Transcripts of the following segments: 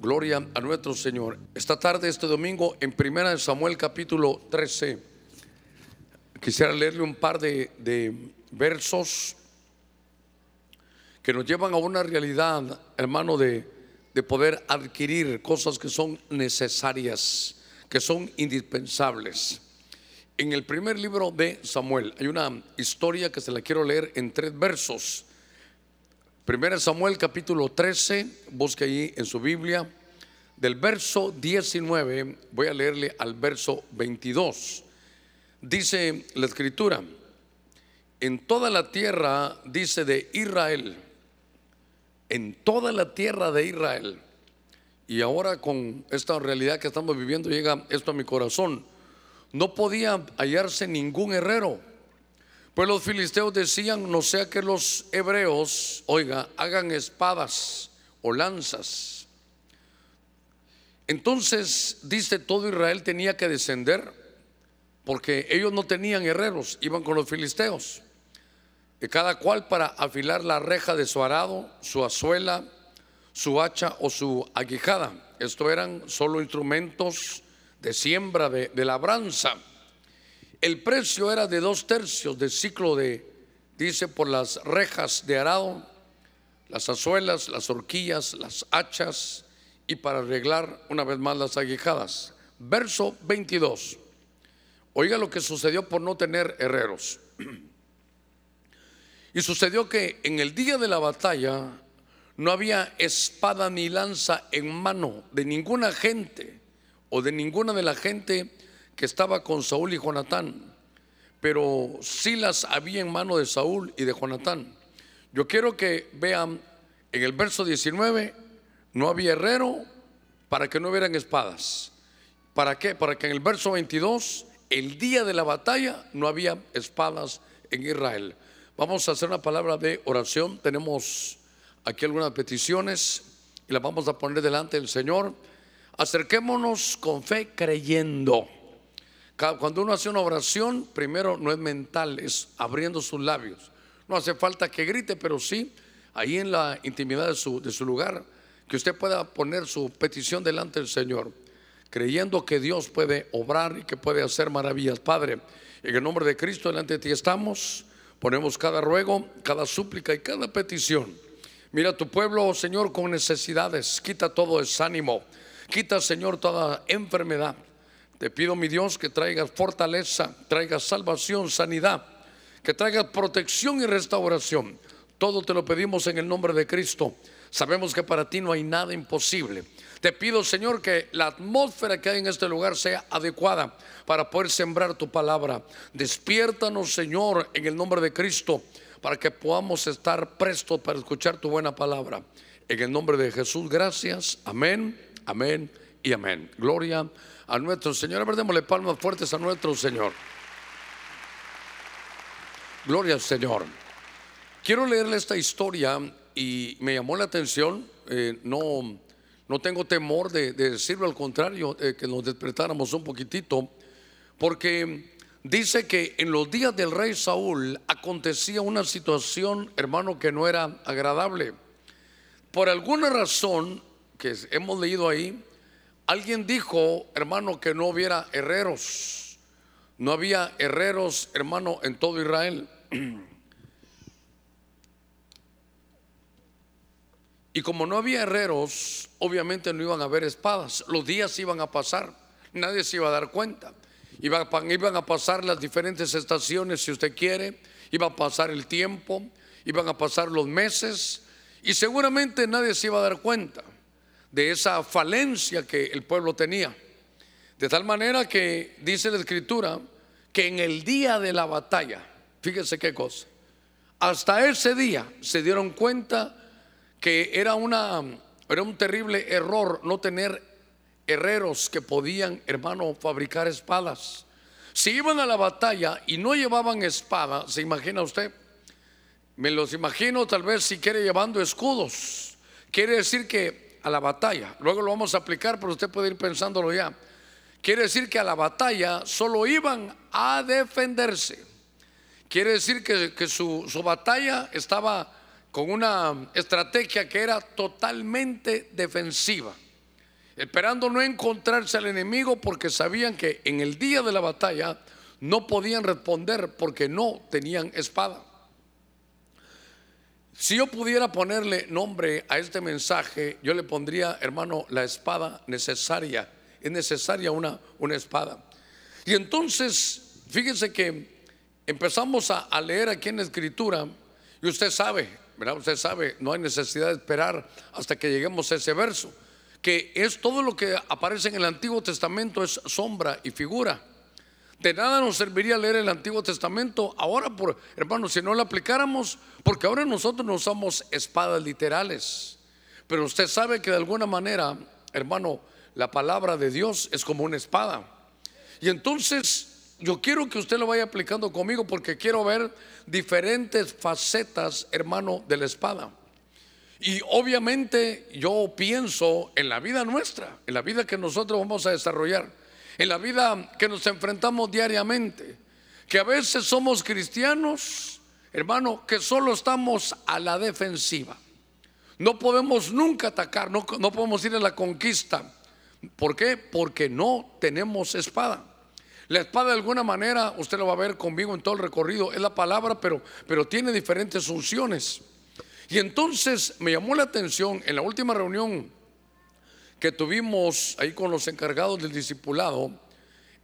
Gloria a nuestro Señor. Esta tarde, este domingo, en Primera de Samuel capítulo 13, quisiera leerle un par de, versos que nos llevan a una realidad, hermano, de, de poder adquirir cosas que son necesarias, que son indispensables. En el primer libro de Samuel hay una historia que se la quiero leer en tres versos. Primera Samuel capítulo 13, busque ahí en su Biblia, del verso 19, voy a leerle al verso 22. Dice la escritura, en toda la tierra, dice de Israel, en toda la tierra de Israel, y ahora con esta realidad que estamos viviendo llega esto a mi corazón, no podía hallarse ningún herrero pues los filisteos decían, no sea que los hebreos, oiga, hagan espadas o lanzas. Entonces, dice, todo Israel tenía que descender, porque ellos no tenían herreros, iban con los filisteos. Y cada cual para afilar la reja de su arado, su azuela, su hacha o su aguijada. Esto eran solo instrumentos de siembra, de, de labranza. El precio era de dos tercios del ciclo de, dice, por las rejas de arado, las azuelas, las horquillas, las hachas y para arreglar una vez más las aguijadas. Verso 22. Oiga lo que sucedió por no tener herreros. Y sucedió que en el día de la batalla no había espada ni lanza en mano de ninguna gente o de ninguna de la gente que estaba con Saúl y Jonatán, pero sí las había en mano de Saúl y de Jonatán. Yo quiero que vean en el verso 19, no había herrero para que no hubieran espadas. ¿Para qué? Para que en el verso 22, el día de la batalla, no había espadas en Israel. Vamos a hacer una palabra de oración. Tenemos aquí algunas peticiones y las vamos a poner delante del Señor. Acerquémonos con fe creyendo. Cuando uno hace una oración, primero no es mental, es abriendo sus labios. No hace falta que grite, pero sí, ahí en la intimidad de su, de su lugar, que usted pueda poner su petición delante del Señor, creyendo que Dios puede obrar y que puede hacer maravillas. Padre, en el nombre de Cristo delante de ti estamos, ponemos cada ruego, cada súplica y cada petición. Mira tu pueblo, Señor, con necesidades, quita todo desánimo, quita, Señor, toda enfermedad. Te pido, mi Dios, que traigas fortaleza, traigas salvación, sanidad, que traigas protección y restauración. Todo te lo pedimos en el nombre de Cristo. Sabemos que para ti no hay nada imposible. Te pido, Señor, que la atmósfera que hay en este lugar sea adecuada para poder sembrar tu palabra. Despiértanos, Señor, en el nombre de Cristo, para que podamos estar prestos para escuchar tu buena palabra. En el nombre de Jesús, gracias. Amén, amén y amén. Gloria a nuestro Señor. A ver, démosle palmas fuertes a nuestro Señor. Gloria al Señor. Quiero leerle esta historia y me llamó la atención. eh, no, no tengo temor de, de decirlo, al contrario, eh, que nos despertáramos un poquitito, porque dice que en los días del rey Saúl acontecía una situación, hermano, que no era agradable. Por alguna razón que hemos leído ahí, Alguien dijo, hermano, que no hubiera herreros. No había herreros, hermano, en todo Israel. Y como no había herreros, obviamente no iban a haber espadas. Los días iban a pasar. Nadie se iba a dar cuenta. Iban, a pasar las diferentes estaciones, si usted quiere. Iba a pasar el tiempo. Iban a pasar los meses. Y seguramente nadie se iba a dar cuenta de esa falencia que el pueblo tenía. De tal manera que dice la escritura que en el día de la batalla, fíjese qué cosa, hasta ese día se dieron cuenta que era, una, era un terrible error no tener herreros que podían, hermano, fabricar espadas. Si iban a la batalla y no llevaban espada, ¿se imagina usted? Me los imagino tal vez si quiere llevando escudos. Quiere decir que a la batalla, luego lo vamos a aplicar, pero usted puede ir pensándolo ya. Quiere decir que a la batalla solo iban a defenderse. Quiere decir que, su batalla estaba con una estrategia que era totalmente defensiva. esperando no encontrarse al enemigo porque sabían que en el día de la batalla no podían responder porque no tenían espada. Si yo pudiera ponerle nombre a este mensaje, yo le pondría, hermano, la espada necesaria. Es necesaria una, una espada. Y entonces, fíjense que empezamos a, leer aquí en la escritura, y usted sabe, ¿verdad? Usted sabe, no hay necesidad de esperar hasta que lleguemos a ese verso, que es todo lo que aparece en el Antiguo Testamento es sombra y figura. De nada nos serviría leer el Antiguo Testamento ahora, por, si no lo aplicáramos, porque ahora nosotros no usamos espadas literales. Pero usted sabe que de alguna manera, hermano, la palabra de Dios es como una espada. Y entonces yo quiero que usted lo vaya aplicando conmigo porque quiero ver diferentes facetas, hermano, de la espada. Y obviamente yo pienso en la vida nuestra, en la vida que nosotros vamos a desarrollar en la vida que nos enfrentamos diariamente, que a veces somos cristianos, hermano, que solo estamos a la defensiva. No podemos nunca atacar, no, no podemos ir a la conquista. ¿Por qué? Porque no tenemos espada. La espada de alguna manera, usted lo va a ver conmigo en todo el recorrido, es la palabra, pero, pero tiene diferentes funciones. Y entonces me llamó la atención en la última reunión que tuvimos ahí con los encargados del discipulado,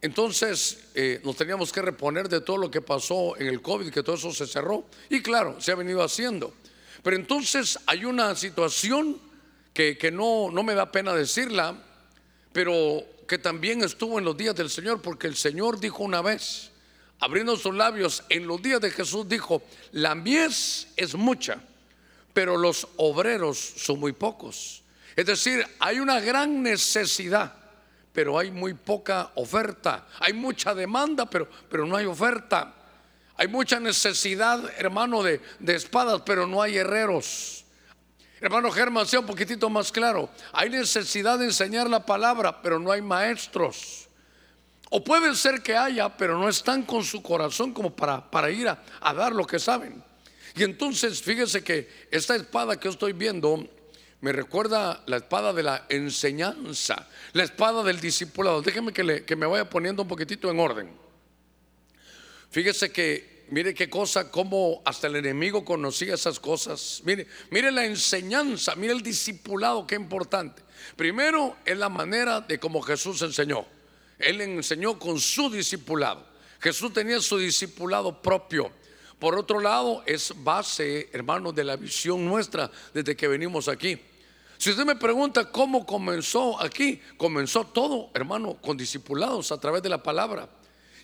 entonces eh, nos teníamos que reponer de todo lo que pasó en el COVID, que todo eso se cerró. Y claro, se ha venido haciendo. Pero entonces hay una situación que, que no, no me da pena decirla, pero que también estuvo en los días del Señor, porque el Señor dijo una vez, abriendo sus labios, en los días de Jesús dijo, la mies es mucha, pero los obreros son muy pocos. Es decir, hay una gran necesidad, pero hay muy poca oferta. Hay mucha demanda, pero, pero no hay oferta. Hay mucha necesidad, hermano, de, de espadas, pero no hay herreros. Hermano Germán, sea un poquitito más claro. Hay necesidad de enseñar la palabra, pero no hay maestros. O puede ser que haya, pero no están con su corazón como para, para ir a, a dar lo que saben. Y entonces, fíjese que esta espada que estoy viendo me recuerda la espada de la enseñanza, la espada del discipulado. Déjeme que, me vaya poniendo un poquitito en orden. Fíjese que, mire qué cosa, cómo hasta el enemigo conocía esas cosas. Mire, mire la enseñanza, mire el discipulado, qué importante. Primero es la manera de cómo Jesús enseñó. Él enseñó con su discipulado. Jesús tenía su discipulado propio. Por otro lado, es base, hermano, de la visión nuestra desde que venimos aquí. Si usted me pregunta cómo comenzó aquí, comenzó todo, hermano, con discipulados a través de la palabra.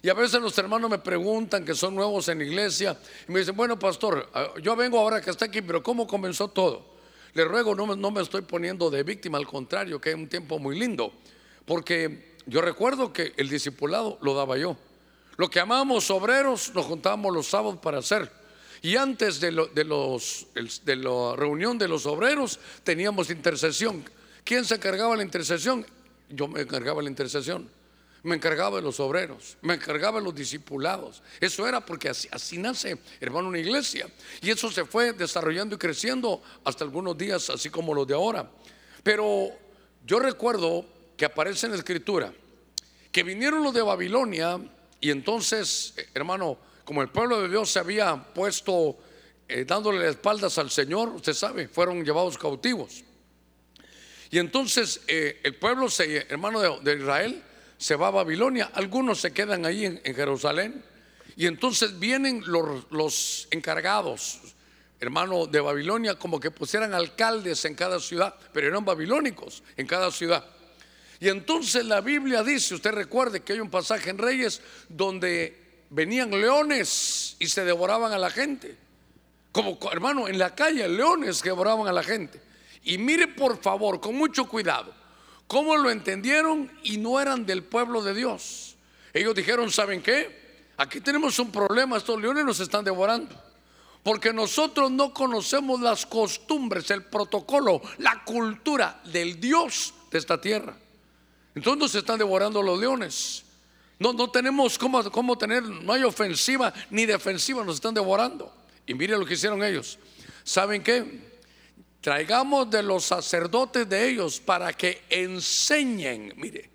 Y a veces los hermanos me preguntan que son nuevos en la iglesia y me dicen, bueno, pastor, ah, yo vengo ahora que está aquí, pero ¿cómo comenzó todo? Le ruego, no, me estoy poniendo de víctima, al contrario, que es un tiempo muy lindo, porque yo recuerdo que el discipulado lo daba yo. Lo que amábamos obreros, nos juntábamos los sábados para hacer. Y antes de, los, de la reunión de los obreros teníamos intercesión. ¿Quién se encargaba de la intercesión? Yo me encargaba de la intercesión. Me encargaba de los obreros, me encargaba de los discipulados. Eso era porque así, así nace, hermano, una iglesia. Y eso se fue desarrollando y creciendo hasta algunos días, así como los de ahora. Pero yo recuerdo que aparece en la escritura que vinieron los de Babilonia y entonces, hermano, como el pueblo de Dios se había puesto eh, dándole espaldas al Señor, usted sabe, fueron llevados cautivos. Y entonces eh, el pueblo, hermano de, Israel, se va a Babilonia. Algunos se quedan ahí en, Jerusalén. Y entonces vienen los, los encargados, hermano de Babilonia, como que pusieran alcaldes en cada ciudad, pero eran babilónicos en cada ciudad. Y entonces la Biblia dice, usted recuerde que hay un pasaje en Reyes donde venían leones y se devoraban a la gente. Como hermano, en la calle, leones devoraban a la gente. Y mire por favor, con mucho cuidado, cómo lo entendieron y no eran del pueblo de Dios. Ellos dijeron, ¿saben qué? Aquí tenemos un problema, estos leones nos están devorando. Porque nosotros no conocemos las costumbres, el protocolo, la cultura del Dios de esta tierra. Entonces nos están devorando los leones. No, no tenemos cómo, cómo tener, no hay ofensiva ni defensiva, nos están devorando. Y mire lo que hicieron ellos. ¿Saben qué? traigamos de los sacerdotes de ellos para que enseñen, mire,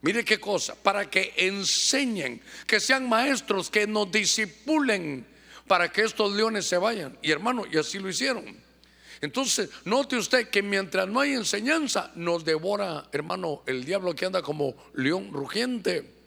mire qué cosa, para que enseñen, que sean maestros, que nos disipulen para que estos leones se vayan. Y hermano, y así lo hicieron. Entonces, note usted que mientras no hay enseñanza, nos devora, hermano, el diablo que anda como león rugiente.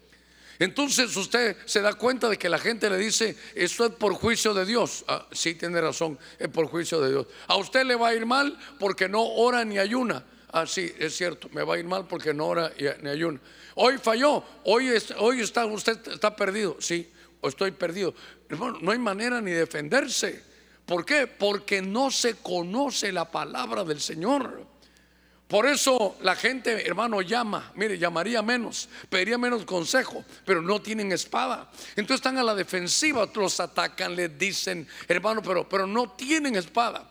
Entonces usted se da cuenta de que la gente le dice, esto es por juicio de Dios. Ah, sí, tiene razón, es por juicio de Dios. A usted le va a ir mal porque no ora ni ayuna. Ah, sí, es cierto, me va a ir mal porque no ora ni ayuna. Hoy falló, hoy, está, usted está perdido. Sí, estoy perdido. Hermano, no hay manera ni defenderse. ¿Por qué? Porque no se conoce la palabra del Señor. Por eso la gente, hermano, llama, mire, llamaría menos, pediría menos consejo, pero no tienen espada. Entonces están a la defensiva, los atacan, les dicen, hermano, pero, pero no tienen espada.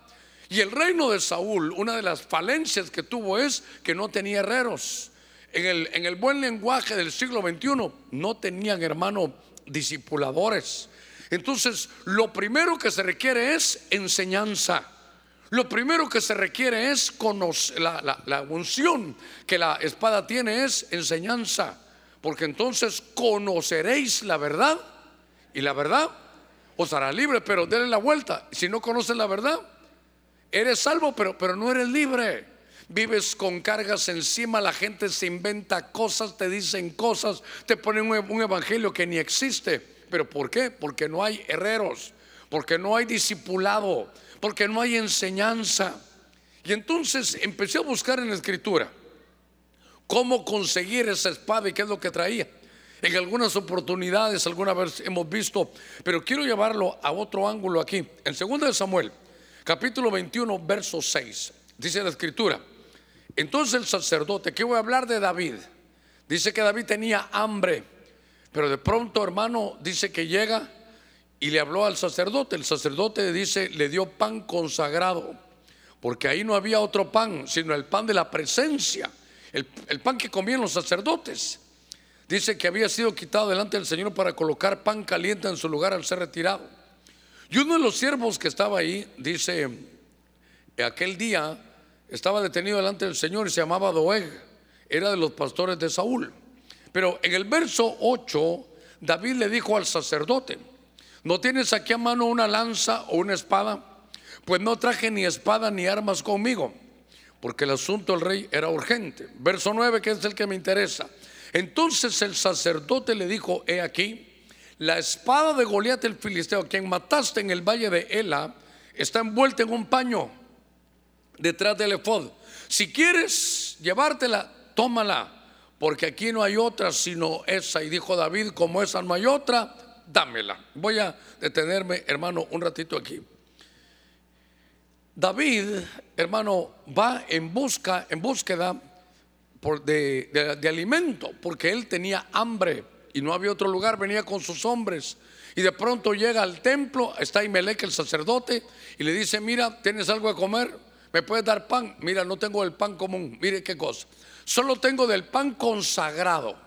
Y el reino de Saúl, una de las falencias que tuvo es que no tenía herreros. En el, en el buen lenguaje del siglo XXI, no tenían, hermano, discipuladores. Entonces, lo primero que se requiere es enseñanza. Lo primero que se requiere es conocer, la, unción que la espada tiene es enseñanza, porque entonces conoceréis la verdad y la verdad os hará libre, pero denle la vuelta. Si no conoces la verdad, eres salvo, pero, pero no eres libre. Vives con cargas encima, la gente se inventa cosas, te dicen cosas, te ponen un evangelio que ni existe. ¿Pero por qué? Porque no hay herreros, porque no hay discipulado, porque no hay enseñanza. Y entonces empecé a buscar en la escritura cómo conseguir esa espada y qué es lo que traía. En algunas oportunidades, alguna vez hemos visto, pero quiero llevarlo a otro ángulo aquí. En 2 de Samuel, capítulo 21, verso 6, dice la escritura. Entonces el sacerdote, que voy a hablar de David, dice que David tenía hambre, pero de pronto, hermano, dice que llega y le habló al sacerdote. El sacerdote dice, le dio pan consagrado, porque ahí no había otro pan, sino el pan de la presencia, el, pan que comían los sacerdotes. Dice que había sido quitado delante del Señor para colocar pan caliente en su lugar al ser retirado. Y uno de los siervos que estaba ahí, dice, aquel día estaba detenido delante del Señor y se llamaba Doeg, era de los pastores de Saúl. Pero en el verso 8, David le dijo al sacerdote, ¿No tienes aquí a mano una lanza o una espada? Pues no traje ni espada ni armas conmigo, porque el asunto del rey era urgente. Verso 9, que es el que me interesa. Entonces el sacerdote le dijo, he aquí, la espada de Goliat el filisteo, quien mataste en el valle de Ela, está envuelta en un paño detrás del efod. Si quieres llevártela, tómala, porque aquí no hay otra sino esa. Y dijo David, como esa no hay otra, dámela. Voy a detenerme, hermano, un ratito aquí. David, hermano, va en busca, en búsqueda de, de, alimento, porque él tenía hambre y no había otro lugar, venía con sus hombres. Y de pronto llega al templo, está Imelec, el sacerdote, y le dice, mira, ¿tienes algo de comer? ¿Me puedes dar pan? Mira, no tengo el pan común, mire qué cosa. Solo tengo del pan consagrado.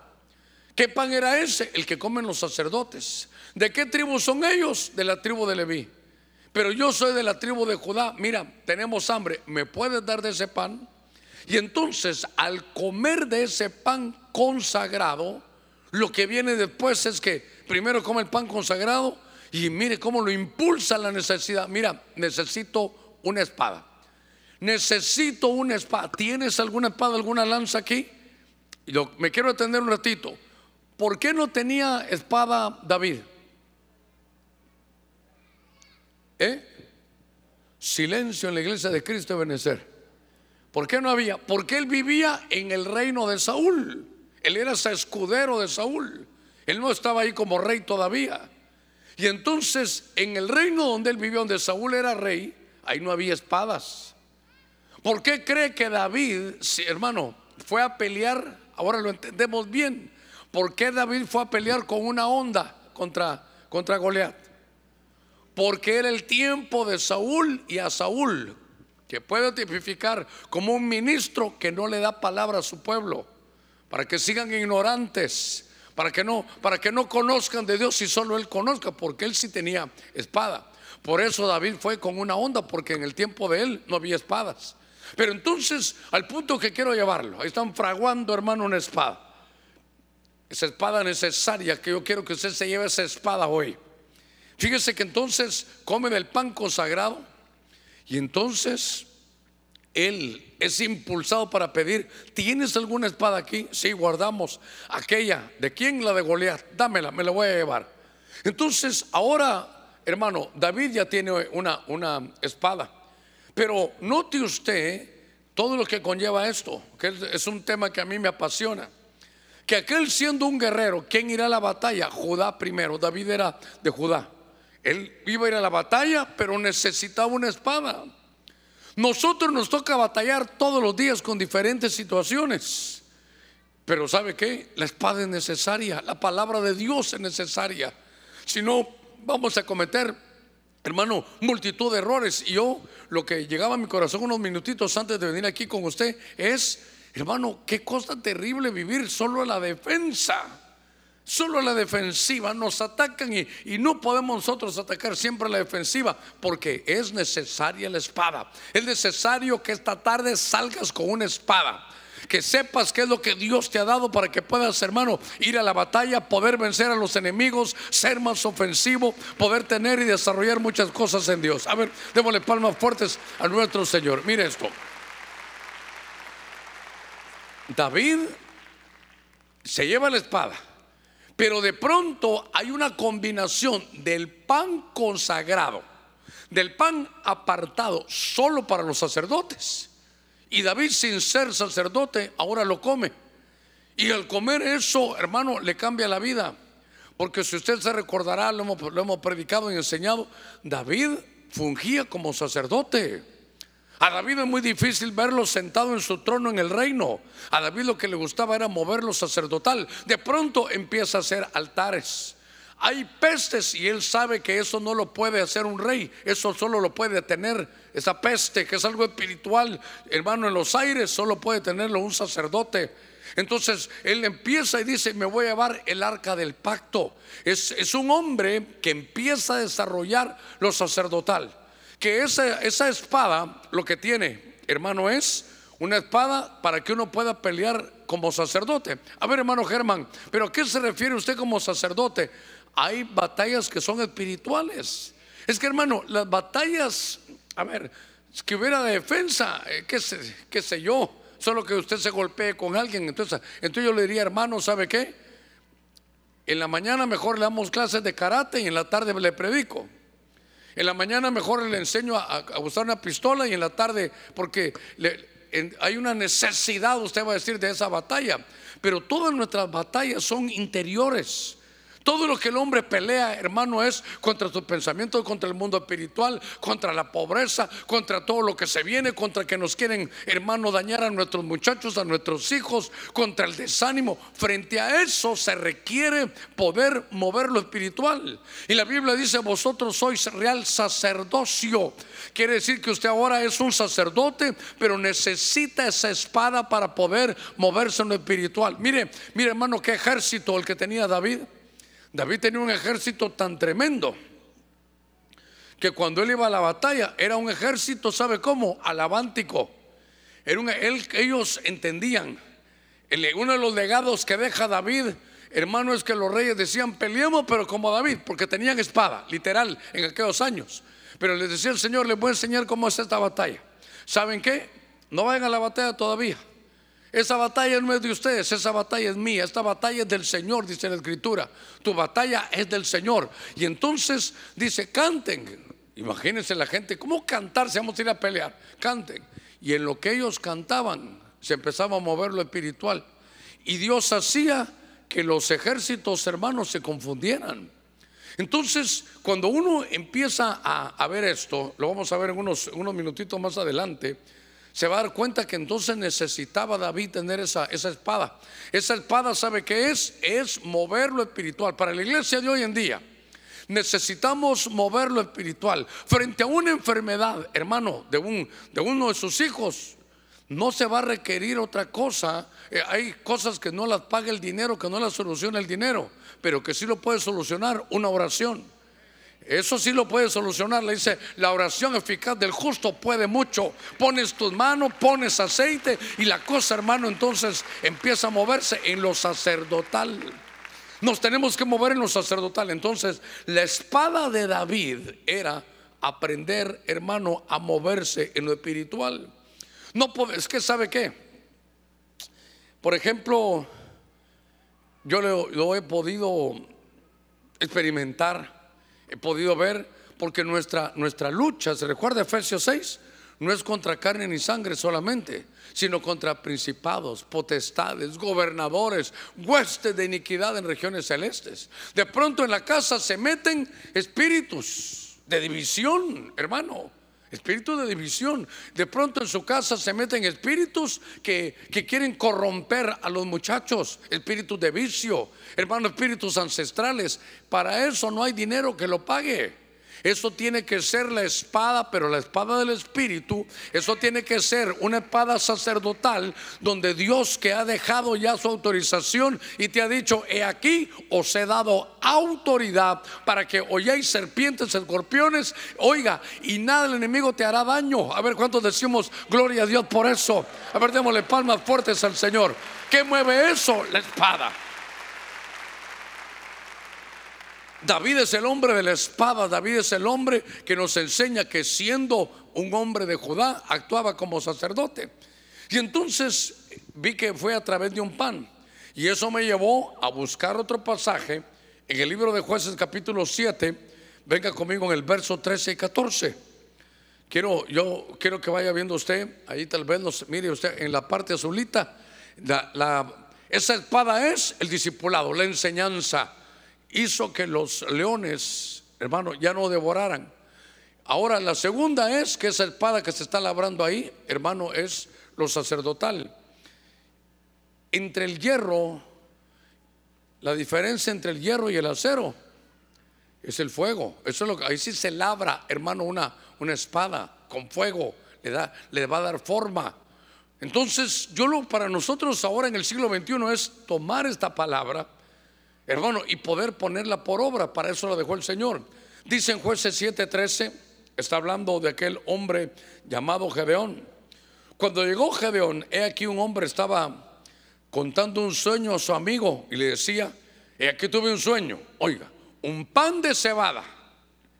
¿Qué pan era ese? El que comen los sacerdotes. ¿De qué tribu son ellos? De la tribu de Leví. Pero yo soy de la tribu de Judá. Mira, tenemos hambre. ¿Me puedes dar de ese pan? Y entonces, al comer de ese pan consagrado, lo que viene después es que primero come el pan consagrado y mire cómo lo impulsa la necesidad. Mira, necesito una espada. Necesito una espada. ¿Tienes alguna espada, alguna lanza aquí? me quiero atender un ratito. ¿Por qué no tenía espada David? ¿Eh? Silencio en la iglesia de Cristo de Benecer. ¿Por qué no había? Porque él vivía en el reino de Saúl. Él era escudero de Saúl. Él no estaba ahí como rey todavía. Y entonces en el reino donde él vivió, donde Saúl era rey, ahí no había espadas. ¿Por qué cree que David, hermano, fue a pelear? Ahora lo entendemos bien. ¿Por qué David fue a pelear con una onda contra, contra Goliat? Porque era el tiempo de Saúl y a Saúl, que puede tipificar como un ministro que no le da palabra a su pueblo, para que sigan ignorantes, para que no, para que no conozcan de Dios y solo él conozca, porque él sí tenía espada. Por eso David fue con una onda, porque en el tiempo de él no había espadas. Pero entonces, al punto que quiero llevarlo, ahí están fraguando, hermano, una espada. Esa espada necesaria que yo quiero que usted se lleve esa espada hoy. Fíjese que entonces come del pan consagrado y entonces él es impulsado para pedir, ¿tienes alguna espada aquí? Sí, guardamos aquella. ¿De quién? La de Goliat. Dámela, me la voy a llevar. Entonces, ahora, hermano, David ya tiene una, una espada. Pero note usted todo lo que conlleva esto, que es un tema que a mí me apasiona. Que aquel siendo un guerrero, ¿quién irá a la batalla? Judá primero, David era de Judá. Él iba a ir a la batalla, pero necesitaba una espada. Nosotros nos toca batallar todos los días con diferentes situaciones. Pero ¿sabe qué? La espada es necesaria, la palabra de Dios es necesaria. Si no, vamos a cometer, hermano, multitud de errores. Y yo, lo que llegaba a mi corazón unos minutitos antes de venir aquí con usted es, hermano, qué cosa terrible vivir solo en la defensa. Solo la defensiva nos atacan y, y, no podemos nosotros atacar siempre la defensiva porque es necesaria la espada. Es necesario que esta tarde salgas con una espada. Que sepas qué es lo que Dios te ha dado para que puedas, hermano, ir a la batalla, poder vencer a los enemigos, ser más ofensivo, poder tener y desarrollar muchas cosas en Dios. A ver, démosle palmas fuertes a nuestro Señor. Mire esto. David se lleva la espada pero de pronto hay una combinación del pan consagrado, del pan apartado solo para los sacerdotes. Y David sin ser sacerdote ahora lo come. Y al comer eso, hermano, le cambia la vida. Porque si usted se recordará, lo hemos, hemos predicado y enseñado, David fungía como sacerdote. A David es muy difícil verlo sentado en su trono en el reino. A David lo que le gustaba era moverlo sacerdotal. De pronto empieza a hacer altares. Hay pestes y él sabe que eso no lo puede hacer un rey. Eso solo lo puede tener esa peste, que es algo espiritual. Hermano, en los aires solo puede tenerlo un sacerdote. Entonces él empieza y dice, me voy a llevar el arca del pacto. Es, es un hombre que empieza a desarrollar lo sacerdotal que esa, esa espada lo que tiene, hermano, es una espada para que uno pueda pelear como sacerdote. A ver, hermano Germán, pero ¿a qué se refiere usted como sacerdote? Hay batallas que son espirituales. Es que, hermano, las batallas, a ver, que hubiera defensa, eh, qué sé, qué sé yo, solo que usted se golpee con alguien. Entonces, entonces yo le diría, hermano, ¿sabe qué? En la mañana mejor le damos clases de karate y en la tarde le predico. En la mañana mejor le enseño a, usar una pistola y en la tarde, porque hay una necesidad, usted va a decir, de esa batalla. Pero todas nuestras batallas son interiores. Todo lo que el hombre pelea, hermano, es contra su pensamiento, contra el mundo espiritual, contra la pobreza, contra todo lo que se viene, contra que nos quieren, hermano, dañar a nuestros muchachos, a nuestros hijos, contra el desánimo. Frente a eso se requiere poder mover lo espiritual. Y la Biblia dice, vosotros sois real sacerdocio. Quiere decir que usted ahora es un sacerdote, pero necesita esa espada para poder moverse en lo espiritual. Mire, mire hermano, qué ejército el que tenía David. David tenía un ejército tan tremendo que cuando él iba a la batalla era un ejército, ¿sabe cómo? Alabántico. Era un, ellos entendían. uno de los legados que deja David, hermano, es que los reyes decían, peleemos, pero como David, porque tenían espada, literal, en aquellos años. Pero les decía el Señor, les voy a enseñar cómo es esta batalla. ¿Saben qué? No vayan a la batalla todavía. Esa batalla no es de ustedes, esa batalla es mía, esta batalla es del Señor, dice la Escritura. Tu batalla es del Señor. Y entonces dice, canten. Imagínense la gente, ¿cómo cantar si vamos a ir a pelear? Canten. Y en lo que ellos cantaban, se empezaba a mover lo espiritual. Y Dios hacía que los ejércitos hermanos se confundieran. Entonces, cuando uno empieza a, ver esto, lo vamos a ver en unos, unos minutitos más adelante, se va a dar cuenta que entonces necesitaba David tener esa, esa espada. Esa espada, ¿sabe qué es? Es mover lo espiritual. Para la iglesia de hoy en día, necesitamos mover lo espiritual. Frente a una enfermedad, hermano, de, un, de uno de sus hijos, no se va a requerir otra cosa. Eh, hay cosas que no las paga el dinero, que no las soluciona el dinero, pero que sí lo puede solucionar una oración. Eso sí lo puede solucionar. Le dice, la oración eficaz del justo puede mucho. Pones tus manos, pones aceite y la cosa, hermano, entonces empieza a moverse en lo sacerdotal. Nos tenemos que mover en lo sacerdotal. Entonces, la espada de David era aprender, hermano, a moverse en lo espiritual. No es que sabe qué. Por ejemplo, yo lo, he podido experimentar, podido ver, porque nuestra, nuestra lucha, se recuerda Efesios 6, no es contra carne ni sangre solamente, sino contra principados, potestades, gobernadores, huestes de iniquidad en regiones celestes. De pronto en la casa se meten espíritus de división, hermano. Espíritu de división. De pronto en su casa se meten espíritus que, que, quieren corromper a los muchachos. Espíritus de vicio. Hermano, espíritus ancestrales. Para eso no hay dinero que lo pague. Eso tiene que ser la espada, pero la espada del Espíritu, eso tiene que ser una espada sacerdotal donde Dios que ha dejado ya su autorización y te ha dicho, he aquí os he dado autoridad para que oyáis serpientes, escorpiones, oiga, y nada el enemigo te hará daño. A ver cuántos decimos, gloria a Dios por eso. A ver, démosle palmas fuertes al Señor. ¿Qué mueve eso? La espada. David es el hombre de la espada, David es el hombre que nos enseña que siendo un hombre de Judá actuaba como sacerdote. Y entonces vi que fue a través de un pan. Y eso me llevó a buscar otro pasaje en el libro de jueces capítulo 7. Venga conmigo en el verso 13 y 14. Quiero, yo quiero que vaya viendo usted, ahí tal vez nos mire usted en la parte azulita. esa espada es el discipulado, la enseñanza hizo que los leones, hermano, ya no devoraran. Ahora, la segunda es que esa espada que se está labrando ahí, hermano, es lo sacerdotal. Entre el hierro, la diferencia entre el hierro y el acero es el fuego. Eso es lo que ahí sí se labra, hermano, una, una espada con fuego, le, da, le va a dar forma. Entonces, yo lo para nosotros ahora en el siglo XXI es tomar esta palabra hermano, y poder ponerla por obra. Para eso la dejó el Señor. Dice en jueces 7:13, está hablando de aquel hombre llamado Gedeón. Cuando llegó Gedeón, he aquí un hombre estaba contando un sueño a su amigo y le decía, he aquí tuve un sueño, oiga, un pan de cebada.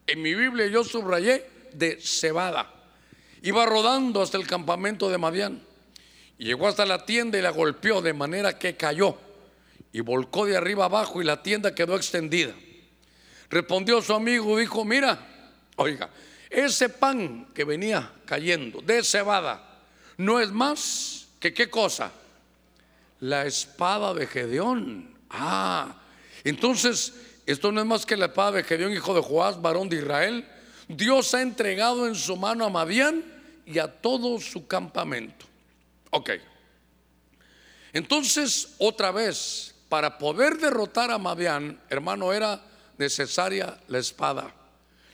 En mi Biblia yo subrayé de cebada. Iba rodando hasta el campamento de Madián. Y llegó hasta la tienda y la golpeó de manera que cayó y volcó de arriba abajo y la tienda quedó extendida. Respondió su amigo, dijo, mira, oiga, ese pan que venía cayendo de cebada no es más que qué cosa? La espada de Gedeón. Ah, entonces esto no es más que la espada de Gedeón, hijo de Joás, varón de Israel. Dios ha entregado en su mano a Madián y a todo su campamento. Ok. Entonces, otra vez, para poder derrotar a Madián, hermano, era necesaria la espada.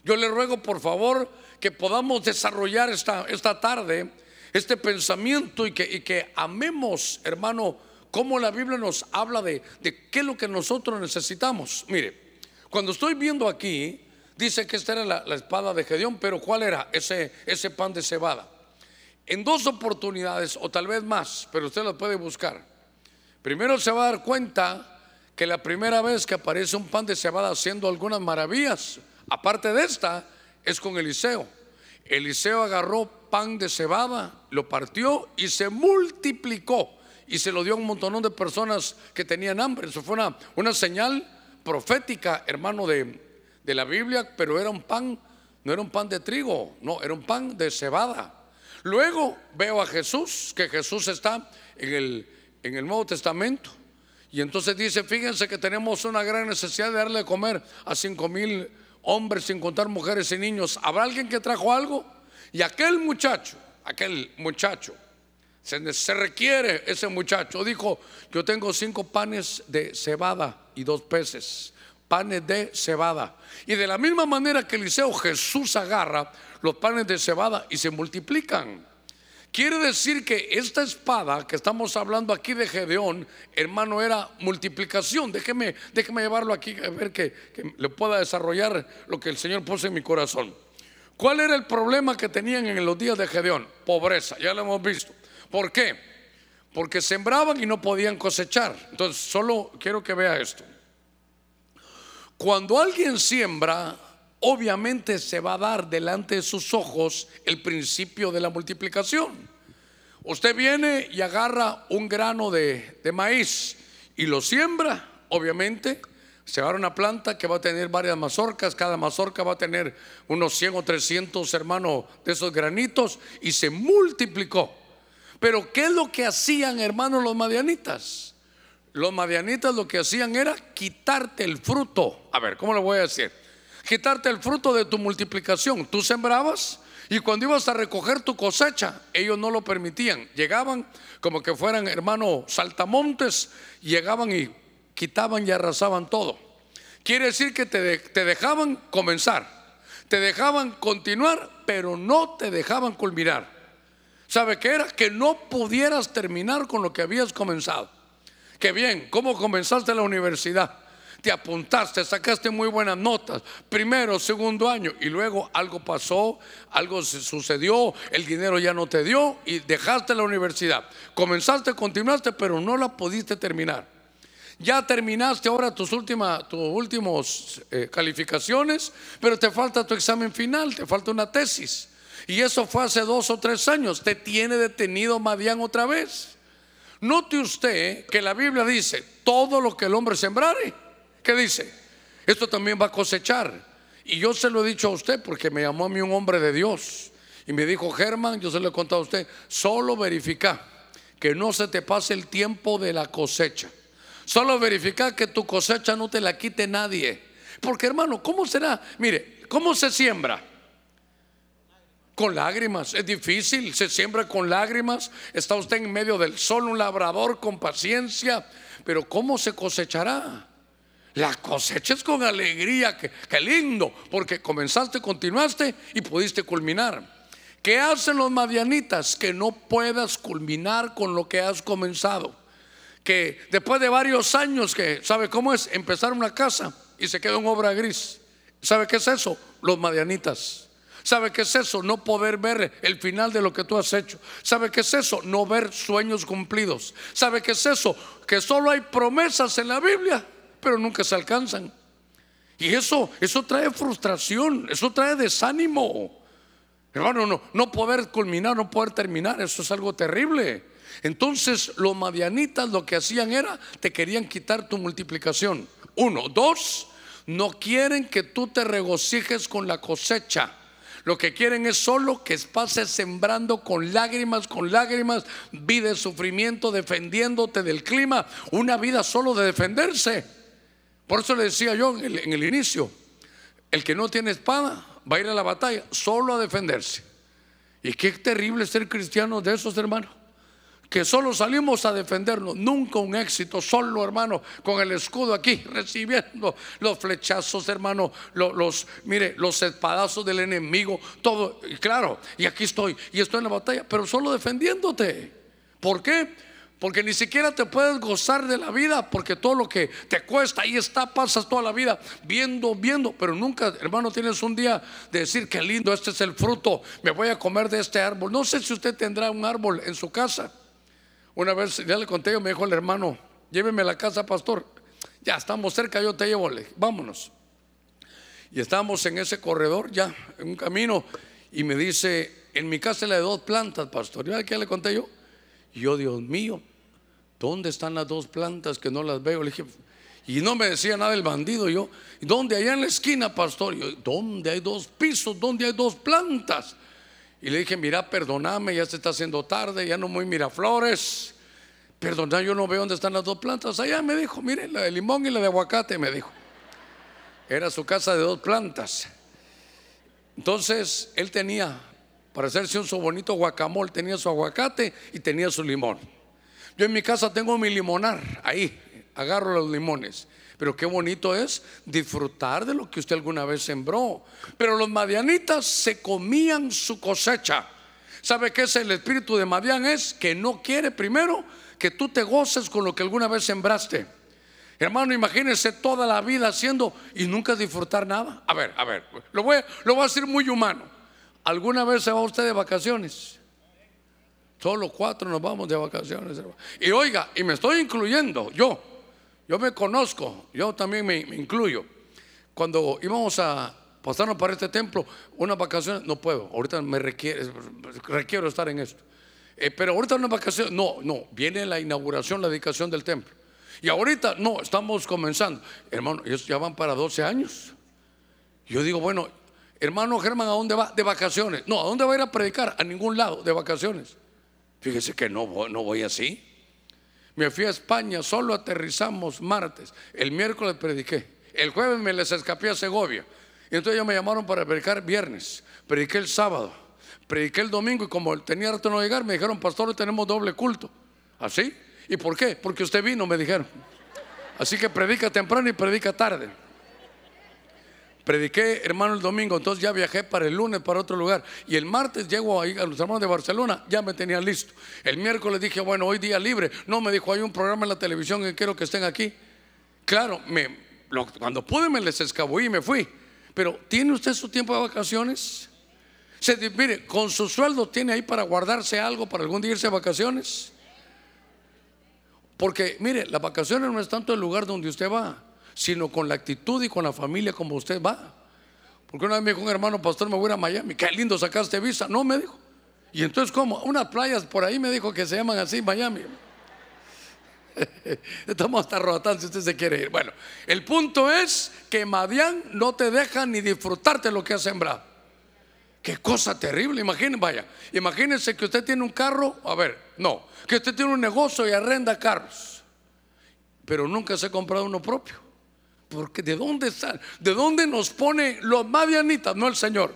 Yo le ruego, por favor, que podamos desarrollar esta, esta tarde este pensamiento y que, y que amemos, hermano, cómo la Biblia nos habla de, de qué es lo que nosotros necesitamos. Mire, cuando estoy viendo aquí, dice que esta era la, la, espada de Gedeón, pero ¿cuál era ese, ese pan de cebada? En dos oportunidades, o tal vez más, pero usted lo puede buscar. Primero se va a dar cuenta que la primera vez que aparece un pan de cebada haciendo algunas maravillas, aparte de esta, es con Eliseo. Eliseo agarró pan de cebada, lo partió y se multiplicó y se lo dio a un montón de personas que tenían hambre. Eso fue una, una señal profética, hermano, de, de la Biblia, pero era un pan, no era un pan de trigo, no, era un pan de cebada. Luego veo a Jesús, que Jesús está en el en el Nuevo Testamento. Y entonces dice, fíjense que tenemos una gran necesidad de darle de comer a cinco mil hombres sin contar mujeres y niños. ¿Habrá alguien que trajo algo? Y aquel muchacho, aquel muchacho, se, se requiere ese muchacho, dijo, yo tengo cinco panes de cebada y dos peces, panes de cebada. Y de la misma manera que Eliseo, Jesús agarra los panes de cebada y se multiplican. Quiere decir que esta espada que estamos hablando aquí de Gedeón, hermano, era multiplicación. Déjeme, déjeme llevarlo aquí a ver que, que le pueda desarrollar lo que el Señor puso en mi corazón. ¿Cuál era el problema que tenían en los días de Gedeón? Pobreza, ya lo hemos visto. ¿Por qué? Porque sembraban y no podían cosechar. Entonces, solo quiero que vea esto. Cuando alguien siembra, obviamente se va a dar delante de sus ojos el principio de la multiplicación. Usted viene y agarra un grano de, maíz y lo siembra, obviamente, se va a dar una planta que va a tener varias mazorcas, cada mazorca va a tener unos 100 o 300 hermanos de esos granitos y se multiplicó. Pero ¿qué es lo que hacían hermanos los madianitas? Los madianitas lo que hacían era quitarte el fruto. A ver, ¿cómo lo voy a decir? Quitarte el fruto de tu multiplicación. Tú sembrabas y cuando ibas a recoger tu cosecha, ellos no lo permitían. Llegaban como que fueran hermanos saltamontes, llegaban y quitaban y arrasaban todo. Quiere decir que te, dejaban comenzar, te dejaban continuar, pero no te dejaban culminar. ¿Sabe qué era? Que no pudieras terminar con lo que habías comenzado. Que bien, ¿cómo comenzaste la universidad? Te apuntaste, sacaste muy buenas notas, primero, segundo año, y luego algo pasó, algo sucedió, el dinero ya no te dio y dejaste la universidad. Comenzaste, continuaste, pero no la pudiste terminar. Ya terminaste ahora tus últimas tus últimos eh, calificaciones, pero te falta tu examen final, te falta una tesis. Y eso fue hace dos o tres años. Te tiene detenido Madián otra vez. Note usted que la Biblia dice, todo lo que el hombre sembrare, ¿Qué dice? Esto también va a cosechar. Y yo se lo he dicho a usted porque me llamó a mí un hombre de Dios. Y me dijo, Germán, yo se lo he contado a usted, solo verifica que no se te pase el tiempo de la cosecha. Solo verifica que tu cosecha no te la quite nadie. Porque hermano, ¿cómo será? Mire, ¿cómo se siembra? Con lágrimas, es difícil, se siembra con lágrimas, está usted en medio del sol, un labrador con paciencia, pero ¿cómo se cosechará? La cosecha es con alegría, que, lindo, porque comenzaste, continuaste y pudiste culminar. ¿Qué hacen los madianitas? Que no puedas culminar con lo que has comenzado. Que después de varios años, que ¿sabe cómo es? Empezar una casa y se queda en obra gris. ¿Sabe qué es eso? Los madianitas. ¿Sabe qué es eso? No poder ver el final de lo que tú has hecho. ¿Sabe qué es eso? No ver sueños cumplidos. ¿Sabe qué es eso? Que solo hay promesas en la Biblia pero nunca se alcanzan. Y eso, eso trae frustración, eso trae desánimo. Hermano, no, no poder culminar, no poder terminar, eso es algo terrible. Entonces los madianitas lo que hacían era, te querían quitar tu multiplicación. Uno, dos, no quieren que tú te regocijes con la cosecha. Lo que quieren es solo que pases sembrando con lágrimas, con lágrimas, vida de sufrimiento, defendiéndote del clima, una vida solo de defenderse. Por eso le decía yo en el, inicio, el que no tiene espada va a ir a la batalla solo a defenderse. Y qué terrible ser cristiano de esos hermanos. Que solo salimos a defendernos, nunca un éxito, solo hermano, con el escudo aquí, recibiendo los flechazos, hermano, los, los, mire, los espadazos del enemigo, todo, y claro, y aquí estoy, y estoy en la batalla, pero solo defendiéndote. ¿Por qué? Porque ni siquiera te puedes gozar de la vida, porque todo lo que te cuesta, ahí está, pasas toda la vida viendo, viendo, pero nunca, hermano, tienes un día de decir, qué lindo, este es el fruto, me voy a comer de este árbol. No sé si usted tendrá un árbol en su casa. Una vez, ya le conté, me dijo el hermano, lléveme a la casa, pastor. Ya estamos cerca, yo te llevo, vámonos. Y estábamos en ese corredor, ya, en un camino, y me dice, en mi casa le de dos plantas, pastor. ¿Ya qué le conté yo? Y yo, Dios mío, ¿dónde están las dos plantas que no las veo? Le dije, y no me decía nada el bandido. Yo, ¿dónde? Allá en la esquina, pastor. Yo, ¿dónde hay dos pisos? ¿Dónde hay dos plantas? Y le dije, mira, perdóname, ya se está haciendo tarde, ya no muy Miraflores. Perdona, yo no veo dónde están las dos plantas. Allá me dijo, mire, la de limón y la de aguacate, me dijo. Era su casa de dos plantas. Entonces, él tenía, para hacerse un su bonito guacamole, tenía su aguacate y tenía su limón. Yo en mi casa tengo mi limonar, ahí agarro los limones. Pero qué bonito es disfrutar de lo que usted alguna vez sembró. Pero los madianitas se comían su cosecha. ¿Sabe qué es el espíritu de Madián? Es que no quiere primero que tú te goces con lo que alguna vez sembraste. Hermano, imagínese toda la vida haciendo y nunca disfrutar nada. A ver, a ver, lo voy, lo voy a decir muy humano. ¿Alguna vez se va usted de vacaciones? Solo cuatro nos vamos de vacaciones. Y oiga, y me estoy incluyendo, yo, yo me conozco, yo también me, incluyo. Cuando íbamos a pasarnos para este templo, unas vacaciones, no puedo, ahorita me requiere, requiero estar en esto. Eh, pero ahorita una vacación, no, no, viene la inauguración, la dedicación del templo. Y ahorita, no, estamos comenzando. Hermano, ellos ya van para 12 años. Yo digo, bueno, hermano Germán, ¿a dónde va? De vacaciones. No, ¿a dónde va a ir a predicar? A ningún lado, de vacaciones. Fíjese que no, no voy así. Me fui a España, solo aterrizamos martes. El miércoles prediqué. El jueves me les escapé a Segovia. Y entonces ellos me llamaron para predicar viernes. Prediqué el sábado. Prediqué el domingo y como tenía rato no llegar, me dijeron, pastor, tenemos doble culto. ¿Así? ¿Y por qué? Porque usted vino, me dijeron. Así que predica temprano y predica tarde. Prediqué, hermano, el domingo, entonces ya viajé para el lunes para otro lugar. Y el martes llego ahí a los hermanos de Barcelona, ya me tenían listo. El miércoles dije, bueno, hoy día libre. No, me dijo, hay un programa en la televisión que quiero que estén aquí. Claro, me, cuando pude me les escabullí y me fui. Pero ¿tiene usted su tiempo de vacaciones? Se, mire, con su sueldo tiene ahí para guardarse algo para algún día irse a vacaciones. Porque, mire, las vacaciones no es tanto el lugar donde usted va, sino con la actitud y con la familia como usted va. Porque una vez me dijo un hermano pastor, me voy a Miami, qué lindo sacaste visa. No, me dijo. Y entonces, ¿cómo? Unas playas por ahí me dijo que se llaman así, Miami. Estamos hasta rotando si usted se quiere ir. Bueno, el punto es que Madián no te deja ni disfrutarte lo que ha sembrado. Qué cosa terrible, imagínense, vaya, imagínense que usted tiene un carro, a ver, no, que usted tiene un negocio y arrenda carros, pero nunca se ha comprado uno propio. Porque de dónde están, de dónde nos pone los madianitas, no el Señor.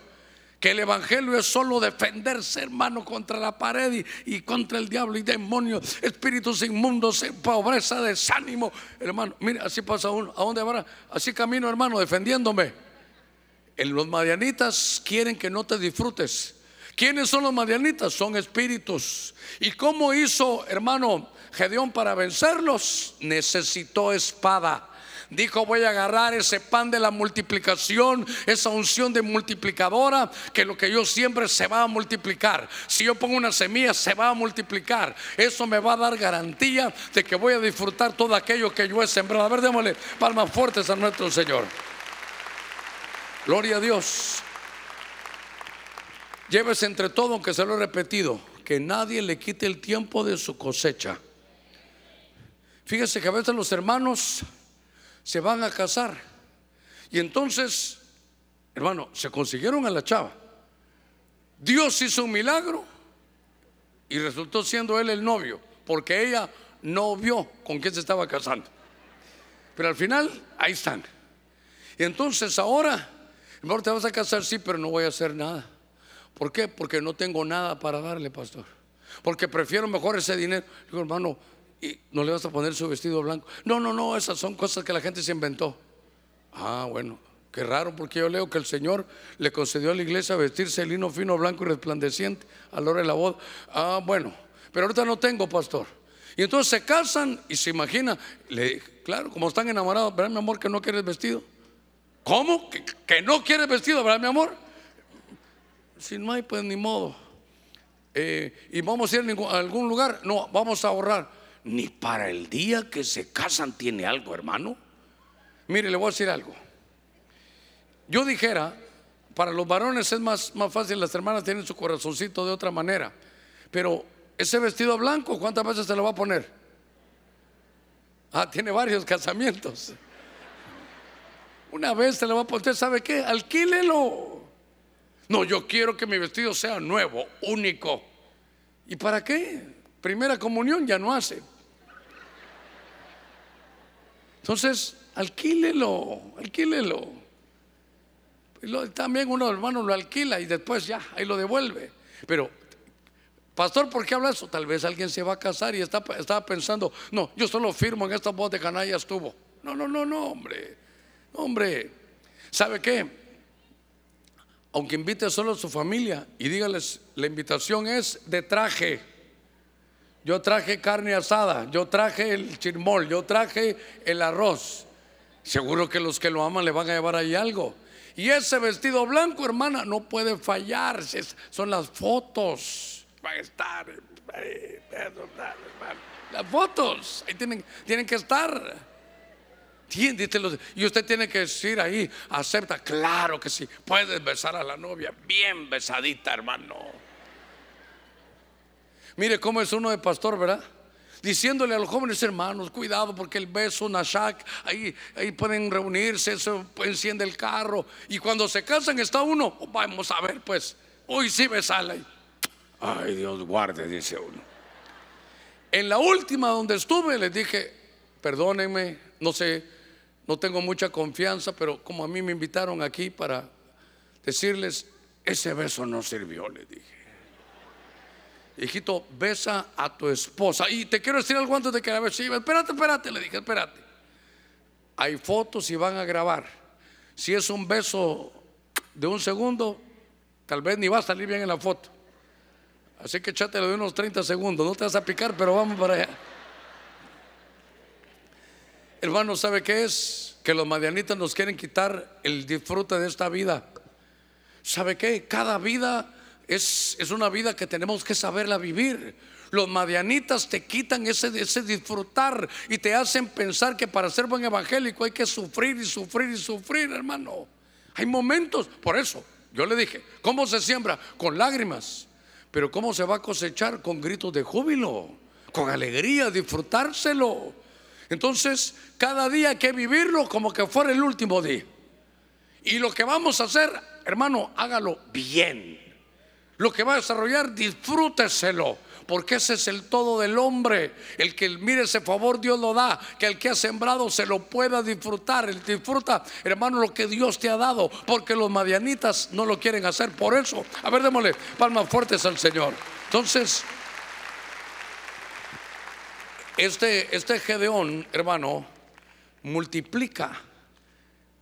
Que el evangelio es solo defenderse, hermano, contra la pared y, contra el diablo y demonios, espíritus inmundos, pobreza, desánimo. Hermano, mire, así pasa uno. ¿A dónde va? Así camino, hermano, defendiéndome. los madianitas quieren que no te disfrutes. ¿Quiénes son los madianitas? Son espíritus. ¿Y cómo hizo, hermano, Gedeón para vencerlos? Necesitó espada. Dijo, voy a agarrar ese pan de la multiplicación, esa unción de multiplicadora, que lo que yo siempre se va a multiplicar. Si yo pongo una semilla, se va a multiplicar. Eso me va a dar garantía de que voy a disfrutar todo aquello que yo he sembrado. A ver, démosle palmas fuertes a nuestro Señor. Gloria a Dios. Llévese entre todo, aunque se lo he repetido, que nadie le quite el tiempo de su cosecha. Fíjese que a veces los hermanos se van a casar y entonces, hermano, se consiguieron a la chava. Dios hizo un milagro y resultó siendo él el novio, porque ella no vio con quién se estaba casando. Pero al final, ahí están. Y entonces ahora, hermano, te vas a casar, sí, pero no voy a hacer nada. ¿Por qué? Porque no tengo nada para darle, pastor. Porque prefiero mejor ese dinero. Digo, hermano, ¿y no le vas a poner su vestido blanco? No, no, no, esas son cosas que la gente se inventó. Ah, bueno, qué raro, porque yo leo que el Señor le concedió a la iglesia vestirse lino fino, blanco y resplandeciente a la hora de la boda. Ah, bueno, pero ahorita no tengo, pastor. Y entonces se casan y se imagina, le, claro, como están enamorados, ¿verdad, mi amor, que no quieres vestido? ¿Cómo? ¿Que, que no quieres vestido, verdad, mi amor? Si no hay, pues ni modo. Eh, y vamos a ir a algún lugar. No, vamos a ahorrar. Ni para el día que se casan tiene algo, hermano. Mire, le voy a decir algo. Yo dijera, para los varones es más, más fácil, las hermanas tienen su corazoncito de otra manera. Pero ese vestido blanco, ¿cuántas veces se lo va a poner? Ah, tiene varios casamientos. Una vez se lo va a poner, ¿sabe qué? Alquílelo. No, yo quiero que mi vestido sea nuevo, único. ¿Y para qué? Primera comunión ya no hace. Entonces, alquílelo, alquílelo. también uno hermano lo alquila y después ya, ahí lo devuelve. Pero, pastor, ¿por qué habla eso? Tal vez alguien se va a casar y está, estaba pensando, no, yo solo firmo en esta voz de canalla estuvo. No, no, no, no, hombre. Hombre, ¿sabe qué? aunque invite solo a su familia y dígales, la invitación es de traje. Yo traje carne asada, yo traje el chirmol, yo traje el arroz. Seguro que los que lo aman le van a llevar ahí algo. Y ese vestido blanco, hermana, no puede fallar. Son las fotos. Va a estar. Las fotos. Ahí tienen, tienen que estar. Y usted tiene que decir ahí, acepta, claro que sí. Puedes besar a la novia, bien besadita, hermano. Mire cómo es uno de pastor, ¿verdad? diciéndole a los jóvenes hermanos, cuidado porque el beso, Nashak, ahí, ahí pueden reunirse, eso enciende el carro. Y cuando se casan está uno, vamos a ver pues, hoy sí me sale. Ay, Dios guarde, dice uno. En la última donde estuve les dije, perdónenme, no sé, no tengo mucha confianza, pero como a mí me invitaron aquí para decirles, ese beso no sirvió, le dije hijito, besa a tu esposa. Y te quiero decir algo antes de que la bese. Espérate, espérate, le dije, espérate. Hay fotos y van a grabar. Si es un beso de un segundo, tal vez ni va a salir bien en la foto. Así que échatelo de unos 30 segundos. No te vas a picar, pero vamos para allá. Hermano, ¿sabe qué es? Que los madianitas nos quieren quitar el disfrute de esta vida. ¿Sabe qué? Cada vida es, una vida que tenemos que saberla vivir. Los madianitas te quitan ese, ese disfrutar y te hacen pensar que para ser buen evangélico hay que sufrir y sufrir y sufrir, hermano. Hay momentos, por eso yo le dije, ¿cómo se siembra? Con lágrimas, pero ¿cómo se va a cosechar? Con gritos de júbilo, con alegría, disfrutárselo. Entonces, cada día hay que vivirlo como que fuera el último día. Y lo que vamos a hacer, hermano, hágalo bien. Lo que va a desarrollar, disfrúteselo. Porque ese es el todo del hombre. El que mire ese favor, Dios lo da. Que el que ha sembrado se lo pueda disfrutar. Él disfruta, hermano, lo que Dios te ha dado. Porque los madianitas no lo quieren hacer. Por eso, a ver, démosle palmas fuertes al Señor. Entonces, este, este Gedeón, hermano, multiplica.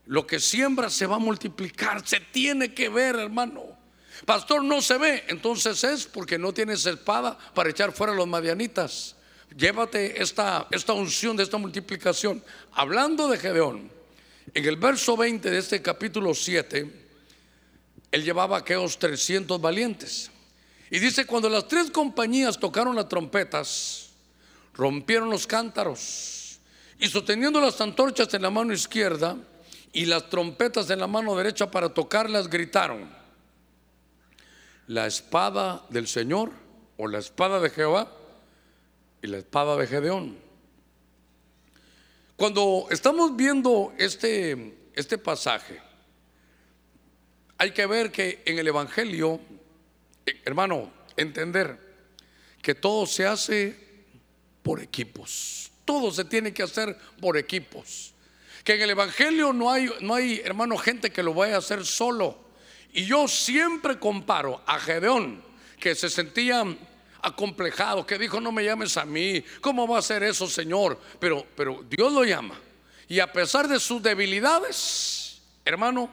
Lo que siembra se va a multiplicar. Se tiene que ver, hermano. Pastor, no se ve. Entonces es porque no tienes espada para echar fuera a los madianitas. Llévate esta, esta unción de esta multiplicación. Hablando de Gedeón, en el verso 20 de este capítulo 7, él llevaba aquellos 300 valientes. Y dice, cuando las tres compañías tocaron las trompetas, rompieron los cántaros y sosteniendo las antorchas en la mano izquierda y las trompetas en la mano derecha para tocarlas, gritaron la espada del Señor o la espada de Jehová y la espada de Gedeón. Cuando estamos viendo este, este pasaje, hay que ver que en el Evangelio, eh, hermano, entender que todo se hace por equipos. Todo se tiene que hacer por equipos. Que en el Evangelio no hay, no hay, hermano, gente que lo vaya a hacer solo. Y yo siempre comparo a Gedeón, que se sentía acomplejado, que dijo, no me llames a mí, ¿cómo va a ser eso, Señor? Pero, pero Dios lo llama. Y a pesar de sus debilidades, hermano,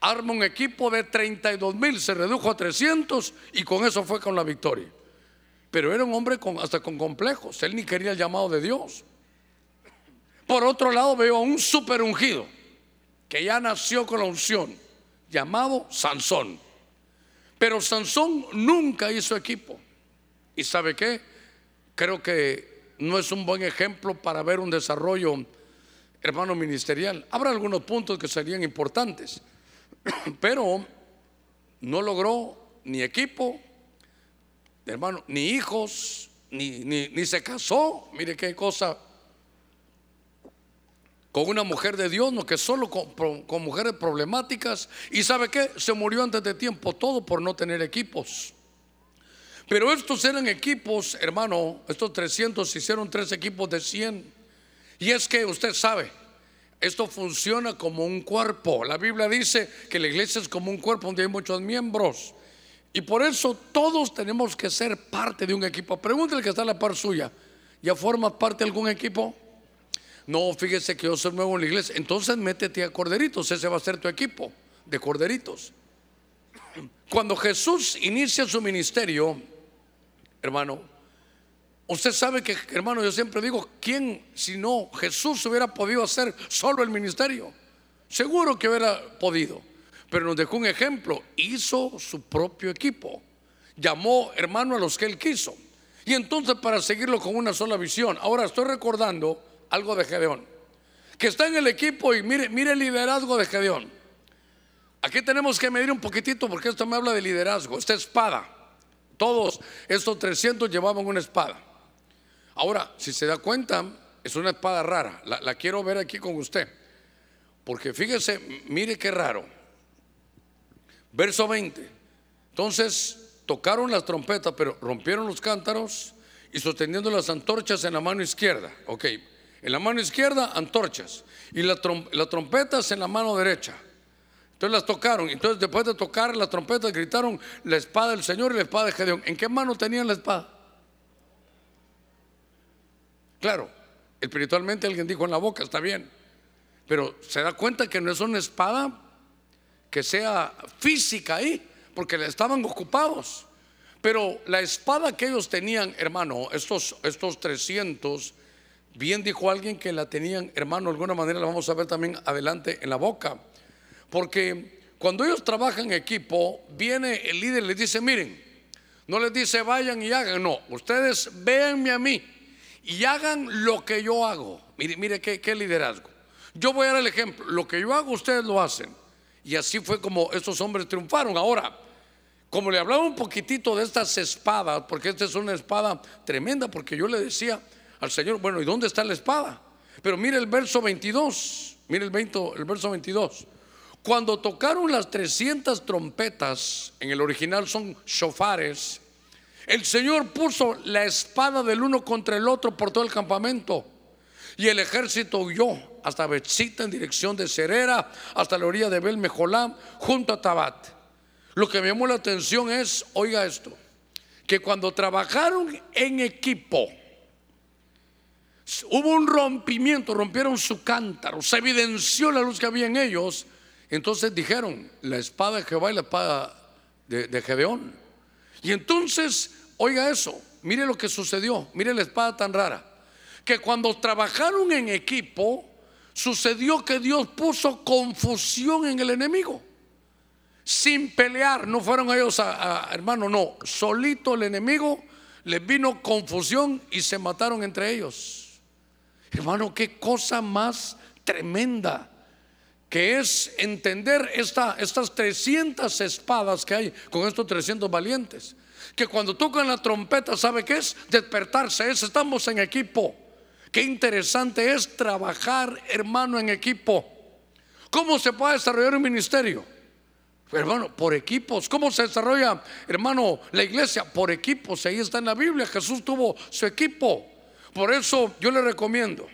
arma un equipo de 32 mil, se redujo a 300 y con eso fue con la victoria. Pero era un hombre con, hasta con complejos, él ni quería el llamado de Dios. Por otro lado veo a un super ungido, que ya nació con la unción llamado Sansón. Pero Sansón nunca hizo equipo. ¿Y sabe qué? Creo que no es un buen ejemplo para ver un desarrollo, hermano ministerial. Habrá algunos puntos que serían importantes, pero no logró ni equipo, hermano, ni hijos, ni, ni, ni se casó. Mire qué cosa con una mujer de Dios, no que solo con, mujeres problemáticas. Y sabe qué, se murió antes de tiempo todo por no tener equipos. Pero estos eran equipos, hermano, estos 300 hicieron tres equipos de 100. Y es que usted sabe, esto funciona como un cuerpo. La Biblia dice que la iglesia es como un cuerpo donde hay muchos miembros. Y por eso todos tenemos que ser parte de un equipo. Pregúntele que está en la par suya. ¿Ya forma parte de algún equipo? No, fíjese que yo soy nuevo en la iglesia. Entonces métete a corderitos. Ese va a ser tu equipo de corderitos. Cuando Jesús inicia su ministerio, hermano, usted sabe que, hermano, yo siempre digo, ¿quién si no Jesús hubiera podido hacer solo el ministerio? Seguro que hubiera podido, pero nos dejó un ejemplo, hizo su propio equipo, llamó hermano a los que él quiso. Y entonces para seguirlo con una sola visión, ahora estoy recordando algo de Gedeón, que está en el equipo y mire, el liderazgo de Gedeón. Aquí tenemos que medir un poquitito porque esto me habla de liderazgo, esta espada. Todos estos 300 llevaban una espada. Ahora, si se da cuenta, es una espada rara. La, la quiero ver aquí con usted. Porque fíjese, mire qué raro. Verso 20. Entonces tocaron las trompetas, pero rompieron los cántaros y sosteniendo las antorchas en la mano izquierda. Ok, en la mano izquierda antorchas y las trompetas en la mano derecha. Entonces las tocaron. Entonces después de tocar las trompetas gritaron la espada del Señor y la espada de Gedeón. ¿En qué mano tenían la espada? Claro, espiritualmente alguien dijo en la boca, está bien. Pero se da cuenta que no es una espada que sea física ahí, porque estaban ocupados. Pero la espada que ellos tenían, hermano, estos, estos 300, bien dijo alguien que la tenían, hermano, de alguna manera la vamos a ver también adelante en la boca. Porque cuando ellos trabajan en equipo, viene el líder y les dice, miren, no les dice vayan y hagan, no, ustedes véanme a mí y hagan lo que yo hago. Mire, mire qué, qué liderazgo. Yo voy a dar el ejemplo, lo que yo hago ustedes lo hacen. Y así fue como estos hombres triunfaron. Ahora, como le hablaba un poquitito de estas espadas, porque esta es una espada tremenda, porque yo le decía al Señor, bueno, ¿y dónde está la espada? Pero mire el verso 22, mire el, 20, el verso 22. Cuando tocaron las 300 trompetas, en el original son shofares, el Señor puso la espada del uno contra el otro por todo el campamento. Y el ejército huyó hasta Betzita en dirección de Cerera, hasta la orilla de Bel junto a Tabat. Lo que me llamó la atención es, oiga esto, que cuando trabajaron en equipo, hubo un rompimiento, rompieron su cántaro, se evidenció la luz que había en ellos entonces dijeron, la espada de Jehová y la espada de, Gedeón. Y entonces, oiga eso, mire lo que sucedió, mire la espada tan rara, que cuando trabajaron en equipo, sucedió que Dios puso confusión en el enemigo. Sin pelear, no fueron ellos a, hermano, no, solito el enemigo les vino confusión y se mataron entre ellos. Hermano, qué cosa más tremenda que es entender esta, estas 300 espadas que hay con estos 300 valientes. Que cuando tocan la trompeta, ¿sabe qué es? Despertarse, es estamos en equipo. Qué interesante es trabajar, hermano, en equipo. ¿Cómo se puede desarrollar un ministerio? Hermano, por equipos. ¿Cómo se desarrolla, hermano, la iglesia? Por equipos. Ahí está en la Biblia. Jesús tuvo su equipo. Por eso yo le recomiendo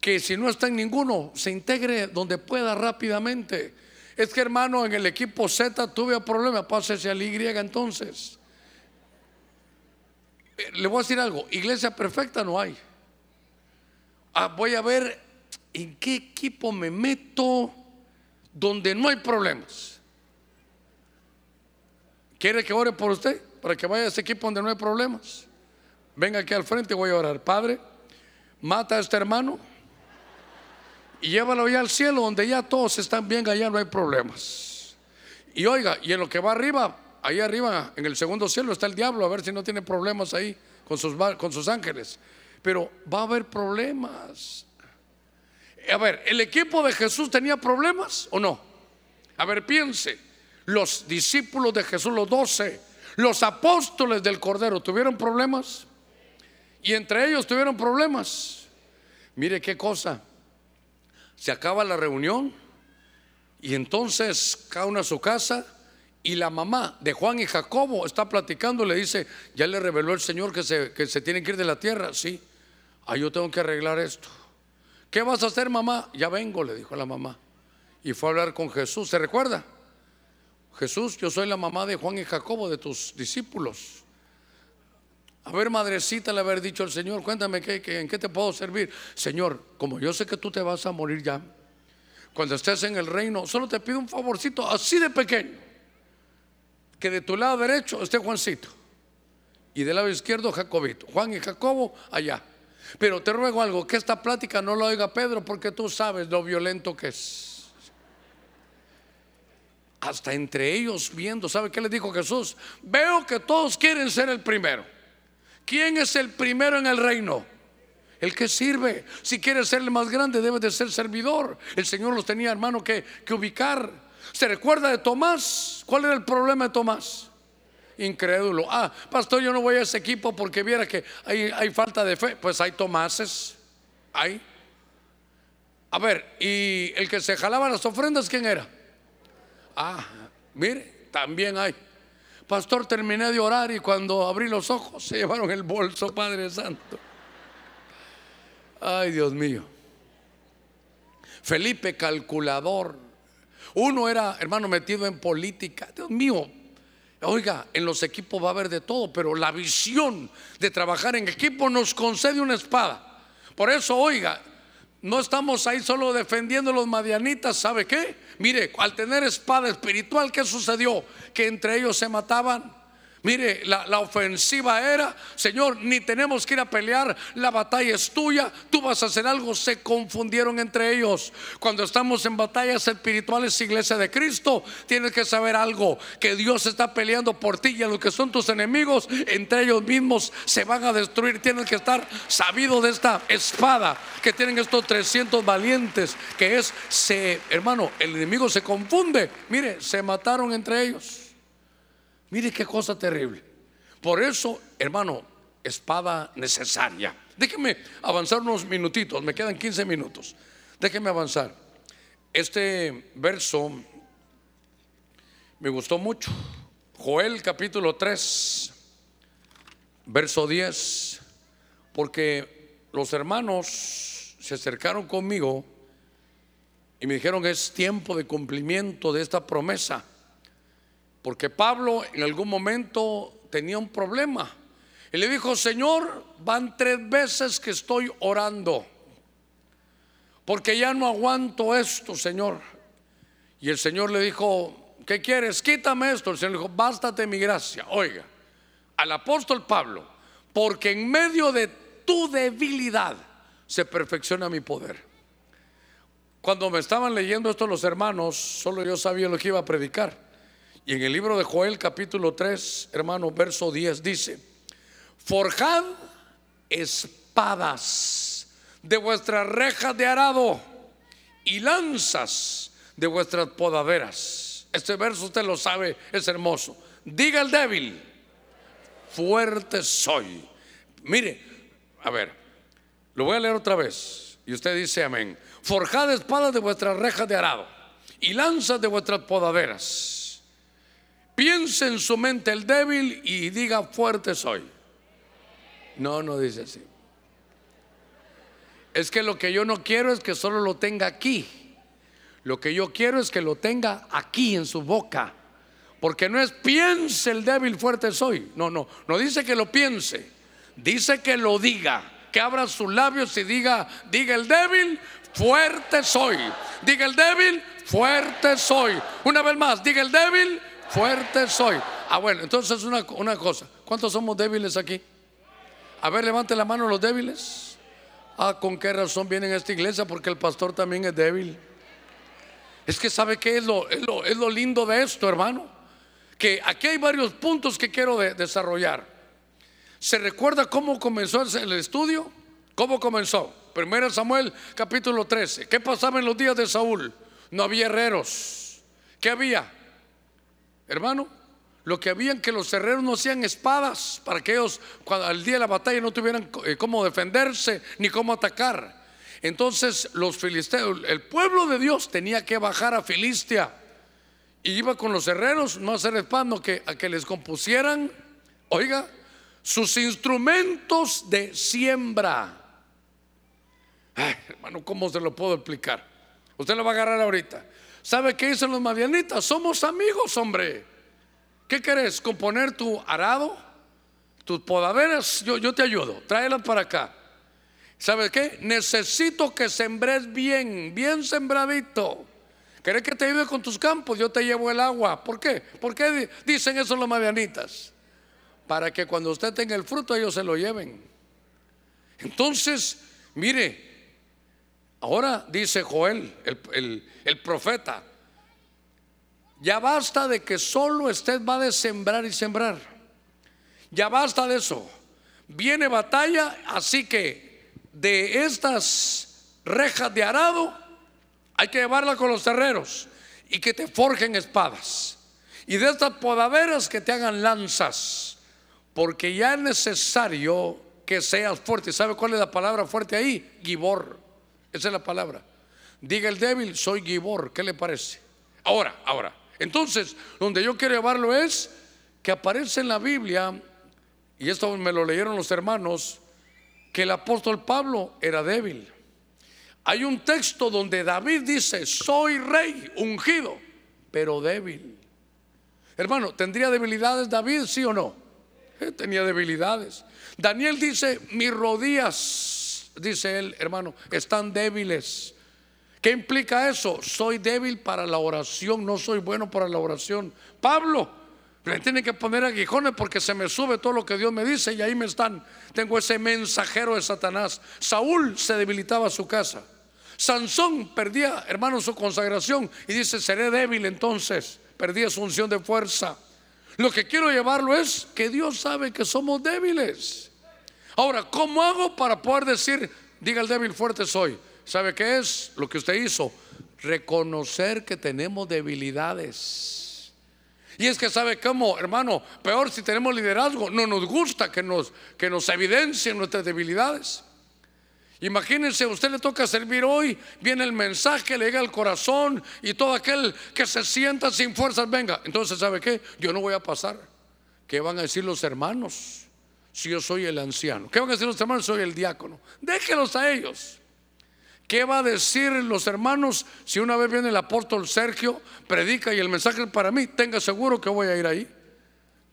que si no está en ninguno, se integre donde pueda rápidamente. Es que hermano, en el equipo Z tuve problema, pásese al Y entonces. Eh, le voy a decir algo, iglesia perfecta no hay. Ah, voy a ver en qué equipo me meto donde no hay problemas. ¿Quiere que ore por usted? Para que vaya a ese equipo donde no hay problemas. Venga aquí al frente, voy a orar. Padre, mata a este hermano y llévalo ya al cielo donde ya todos están bien, allá no hay problemas. Y oiga, y en lo que va arriba, ahí arriba, en el segundo cielo está el diablo, a ver si no tiene problemas ahí con sus, con sus ángeles. Pero va a haber problemas. A ver, ¿el equipo de Jesús tenía problemas o no? A ver, piense, los discípulos de Jesús, los doce, los apóstoles del Cordero, ¿tuvieron problemas? Y entre ellos tuvieron problemas. Mire qué cosa se acaba la reunión y entonces cada uno a su casa y la mamá de Juan y Jacobo está platicando, le dice, ya le reveló el Señor que se, que se tienen que ir de la tierra, sí, ah, yo tengo que arreglar esto. ¿Qué vas a hacer mamá? Ya vengo, le dijo la mamá. Y fue a hablar con Jesús, ¿se recuerda? Jesús, yo soy la mamá de Juan y Jacobo, de tus discípulos. A ver, madrecita, le haber dicho al Señor, cuéntame ¿qué, en qué te puedo servir. Señor, como yo sé que tú te vas a morir ya, cuando estés en el reino, solo te pido un favorcito así de pequeño. Que de tu lado derecho esté Juancito y del lado izquierdo Jacobito. Juan y Jacobo allá. Pero te ruego algo, que esta plática no la oiga Pedro porque tú sabes lo violento que es. Hasta entre ellos viendo, ¿sabe qué les dijo Jesús? Veo que todos quieren ser el primero. ¿Quién es el primero en el reino? El que sirve. Si quiere ser el más grande, debe de ser servidor. El Señor los tenía, hermano, que, que ubicar. ¿Se recuerda de Tomás? ¿Cuál era el problema de Tomás? Incrédulo. Ah, pastor, yo no voy a ese equipo porque viera que hay, hay falta de fe. Pues hay Tomases. Hay. A ver, ¿y el que se jalaba las ofrendas quién era? Ah, mire, también hay. Pastor, terminé de orar y cuando abrí los ojos se llevaron el bolso, Padre Santo. Ay, Dios mío. Felipe, calculador. Uno era, hermano, metido en política. Dios mío. Oiga, en los equipos va a haber de todo, pero la visión de trabajar en equipo nos concede una espada. Por eso, oiga, no estamos ahí solo defendiendo los madianitas, ¿sabe qué? Mire, al tener espada espiritual, ¿qué sucedió? Que entre ellos se mataban. Mire, la, ofensiva era, Señor, ni tenemos que ir a pelear, la batalla es tuya, tú vas a hacer algo. Se confundieron entre ellos. Cuando estamos en batallas espirituales, iglesia de Cristo, tienes que saber algo, que Dios está peleando por ti y a los que son tus enemigos, entre ellos mismos se van a destruir. Tienes que estar sabido de esta espada que tienen estos 300 valientes, que es, hermano, el enemigo se confunde. Mire, se mataron entre ellos. Mire qué cosa terrible. Por eso, hermano, espada necesaria. Déjeme avanzar unos minutitos, me quedan 15 minutos. Déjeme avanzar. Este verso me gustó mucho. Joel capítulo 3, verso 10, porque los hermanos se acercaron conmigo y me dijeron es tiempo de cumplimiento de esta promesa. Porque Pablo en algún momento tenía un problema. Y le dijo, Señor, van tres veces que estoy orando. Porque ya no aguanto esto, Señor. Y el Señor le dijo, ¿qué quieres? Quítame esto. El Señor le dijo, bástate mi gracia. Oiga, al apóstol Pablo, porque en medio de tu debilidad se perfecciona mi poder. Cuando me estaban leyendo esto los hermanos, solo yo sabía lo que iba a predicar. Y en el libro de Joel capítulo 3, hermano, verso 10 dice, forjad espadas de vuestras rejas de arado y lanzas de vuestras podaderas. Este verso usted lo sabe, es hermoso. Diga el débil, fuerte soy. Mire, a ver, lo voy a leer otra vez. Y usted dice amén. Forjad espadas de vuestras rejas de arado y lanzas de vuestras podaderas Piense en su mente el débil y diga fuerte soy. No, no dice así. Es que lo que yo no quiero es que solo lo tenga aquí. Lo que yo quiero es que lo tenga aquí en su boca. Porque no es piense el débil fuerte soy. No, no, no dice que lo piense. Dice que lo diga. Que abra sus labios y diga, diga el débil fuerte soy. Diga el débil fuerte soy. Una vez más, diga el débil Fuerte soy. Ah, bueno, entonces una, una cosa. ¿Cuántos somos débiles aquí? A ver, levante la mano los débiles. Ah, ¿con qué razón vienen a esta iglesia? Porque el pastor también es débil. Es que sabe qué es lo, es lo, es lo lindo de esto, hermano. Que aquí hay varios puntos que quiero desarrollar. ¿Se recuerda cómo comenzó el estudio? ¿Cómo comenzó? Primero Samuel capítulo 13. ¿Qué pasaba en los días de Saúl? No había herreros. ¿Qué había? Hermano, lo que habían que los herreros no hacían espadas para que ellos cuando, al día de la batalla no tuvieran eh, cómo defenderse ni cómo atacar. Entonces los filisteos, el pueblo de Dios tenía que bajar a Filistia y iba con los herreros no a hacer espadas, que, a que les compusieran, oiga, sus instrumentos de siembra. Ay, hermano, ¿cómo se lo puedo explicar? Usted lo va a agarrar ahorita. ¿Sabe qué dicen los madianitas? Somos amigos, hombre. ¿Qué querés? ¿Componer tu arado? ¿Tus podaderas? Yo, yo te ayudo. Tráelas para acá. ¿Sabes qué? Necesito que sembres bien, bien sembradito. ¿Querés que te ayude con tus campos? Yo te llevo el agua. ¿Por qué? ¿Por qué dicen eso los madianitas? Para que cuando usted tenga el fruto ellos se lo lleven. Entonces, mire, ahora dice Joel, el, profeta, ya basta de que solo usted va de sembrar y sembrar. Ya basta de eso. Viene batalla, así que de estas rejas de arado hay que llevarla con los terreros y que te forjen espadas. Y de estas podaderas que te hagan lanzas, porque ya es necesario que seas fuerte. ¿Sabe cuál es la palabra fuerte ahí? Gibor. Esa es la palabra. Diga el débil, soy Gibor. ¿Qué le parece? Ahora, ahora. Entonces, donde yo quiero llevarlo es que aparece en la Biblia, y esto me lo leyeron los hermanos, que el apóstol Pablo era débil. Hay un texto donde David dice, soy rey ungido, pero débil. Hermano, ¿tendría debilidades David, sí o no? Eh, tenía debilidades. Daniel dice, mis rodillas, dice él, hermano, están débiles. ¿Qué implica eso? Soy débil para la oración, no soy bueno para la oración. Pablo, le tiene que poner aguijones porque se me sube todo lo que Dios me dice y ahí me están. Tengo ese mensajero de Satanás. Saúl se debilitaba su casa. Sansón perdía, hermano, su consagración y dice, seré débil entonces. Perdía su unción de fuerza. Lo que quiero llevarlo es que Dios sabe que somos débiles. Ahora, ¿cómo hago para poder decir, diga el débil fuerte soy? ¿Sabe qué es lo que usted hizo? Reconocer que tenemos debilidades. Y es que sabe cómo, hermano, peor si tenemos liderazgo, no nos gusta que nos, que nos evidencien nuestras debilidades. Imagínense, a usted le toca servir hoy, viene el mensaje, le llega al corazón y todo aquel que se sienta sin fuerzas, venga. Entonces, ¿sabe qué? Yo no voy a pasar. ¿Qué van a decir los hermanos si yo soy el anciano? ¿Qué van a decir los hermanos? Soy el diácono. Déjelos a ellos. ¿Qué va a decir los hermanos si una vez viene el apóstol Sergio, predica y el mensaje es para mí? Tenga seguro que voy a ir ahí.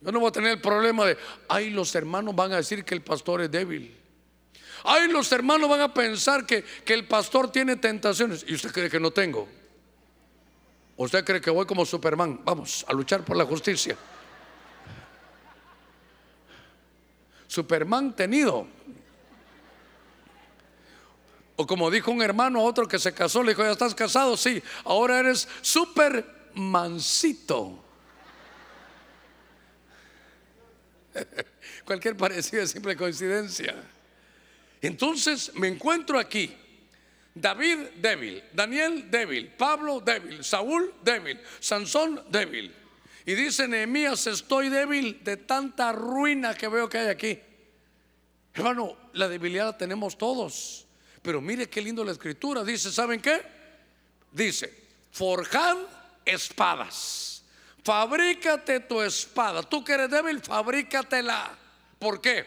Yo no voy a tener el problema de, ay, los hermanos van a decir que el pastor es débil. Ay, los hermanos van a pensar que, que el pastor tiene tentaciones. ¿Y usted cree que no tengo? ¿Usted cree que voy como Superman? Vamos a luchar por la justicia. Superman tenido. O como dijo un hermano a otro que se casó, le dijo, ya estás casado, sí, ahora eres súper mansito. Cualquier parecido simple coincidencia. Entonces me encuentro aquí. David débil, Daniel débil, Pablo débil, Saúl débil, Sansón débil. Y dice Nehemías, estoy débil de tanta ruina que veo que hay aquí. Hermano, la debilidad la tenemos todos. Pero mire qué lindo la escritura. Dice, ¿saben qué? Dice, forjad espadas. Fabrícate tu espada. Tú que eres débil, fabrícatela. ¿Por qué?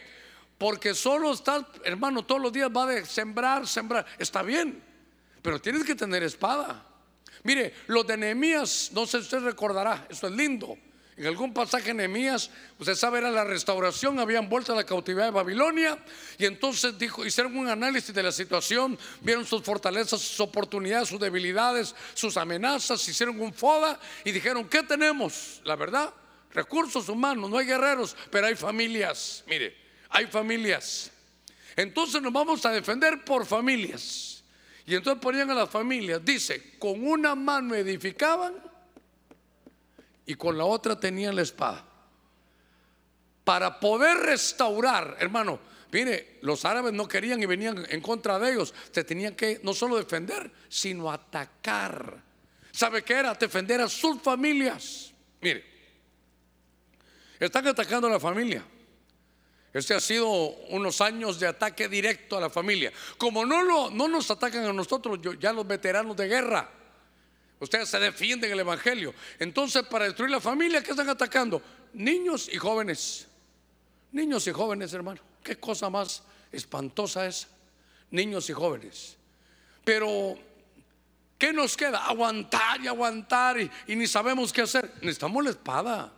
Porque solo estás, hermano, todos los días va de sembrar, sembrar. Está bien, pero tienes que tener espada. Mire, los de Nehemías, no sé si usted recordará, eso es lindo. En algún pasaje en Nehemías, usted sabe, era la restauración, habían vuelto a la cautividad de Babilonia y entonces dijo, hicieron un análisis de la situación, vieron sus fortalezas, sus oportunidades, sus debilidades, sus amenazas, hicieron un FODA y dijeron, ¿qué tenemos? La verdad, recursos humanos, no hay guerreros, pero hay familias, mire, hay familias. Entonces nos vamos a defender por familias. Y entonces ponían a las familias, dice, con una mano edificaban y con la otra tenían la espada. Para poder restaurar, hermano, mire, los árabes no querían y venían en contra de ellos. Se tenían que no solo defender, sino atacar. ¿Sabe qué era? Defender a sus familias. Mire, están atacando a la familia. Este ha sido unos años de ataque directo a la familia. Como no, lo, no nos atacan a nosotros, ya los veteranos de guerra, Ustedes se defienden el Evangelio. Entonces, para destruir la familia, ¿qué están atacando? Niños y jóvenes. Niños y jóvenes, hermano. Qué cosa más espantosa es. Niños y jóvenes. Pero, ¿qué nos queda? Aguantar y aguantar y, ni sabemos qué hacer. Necesitamos la espada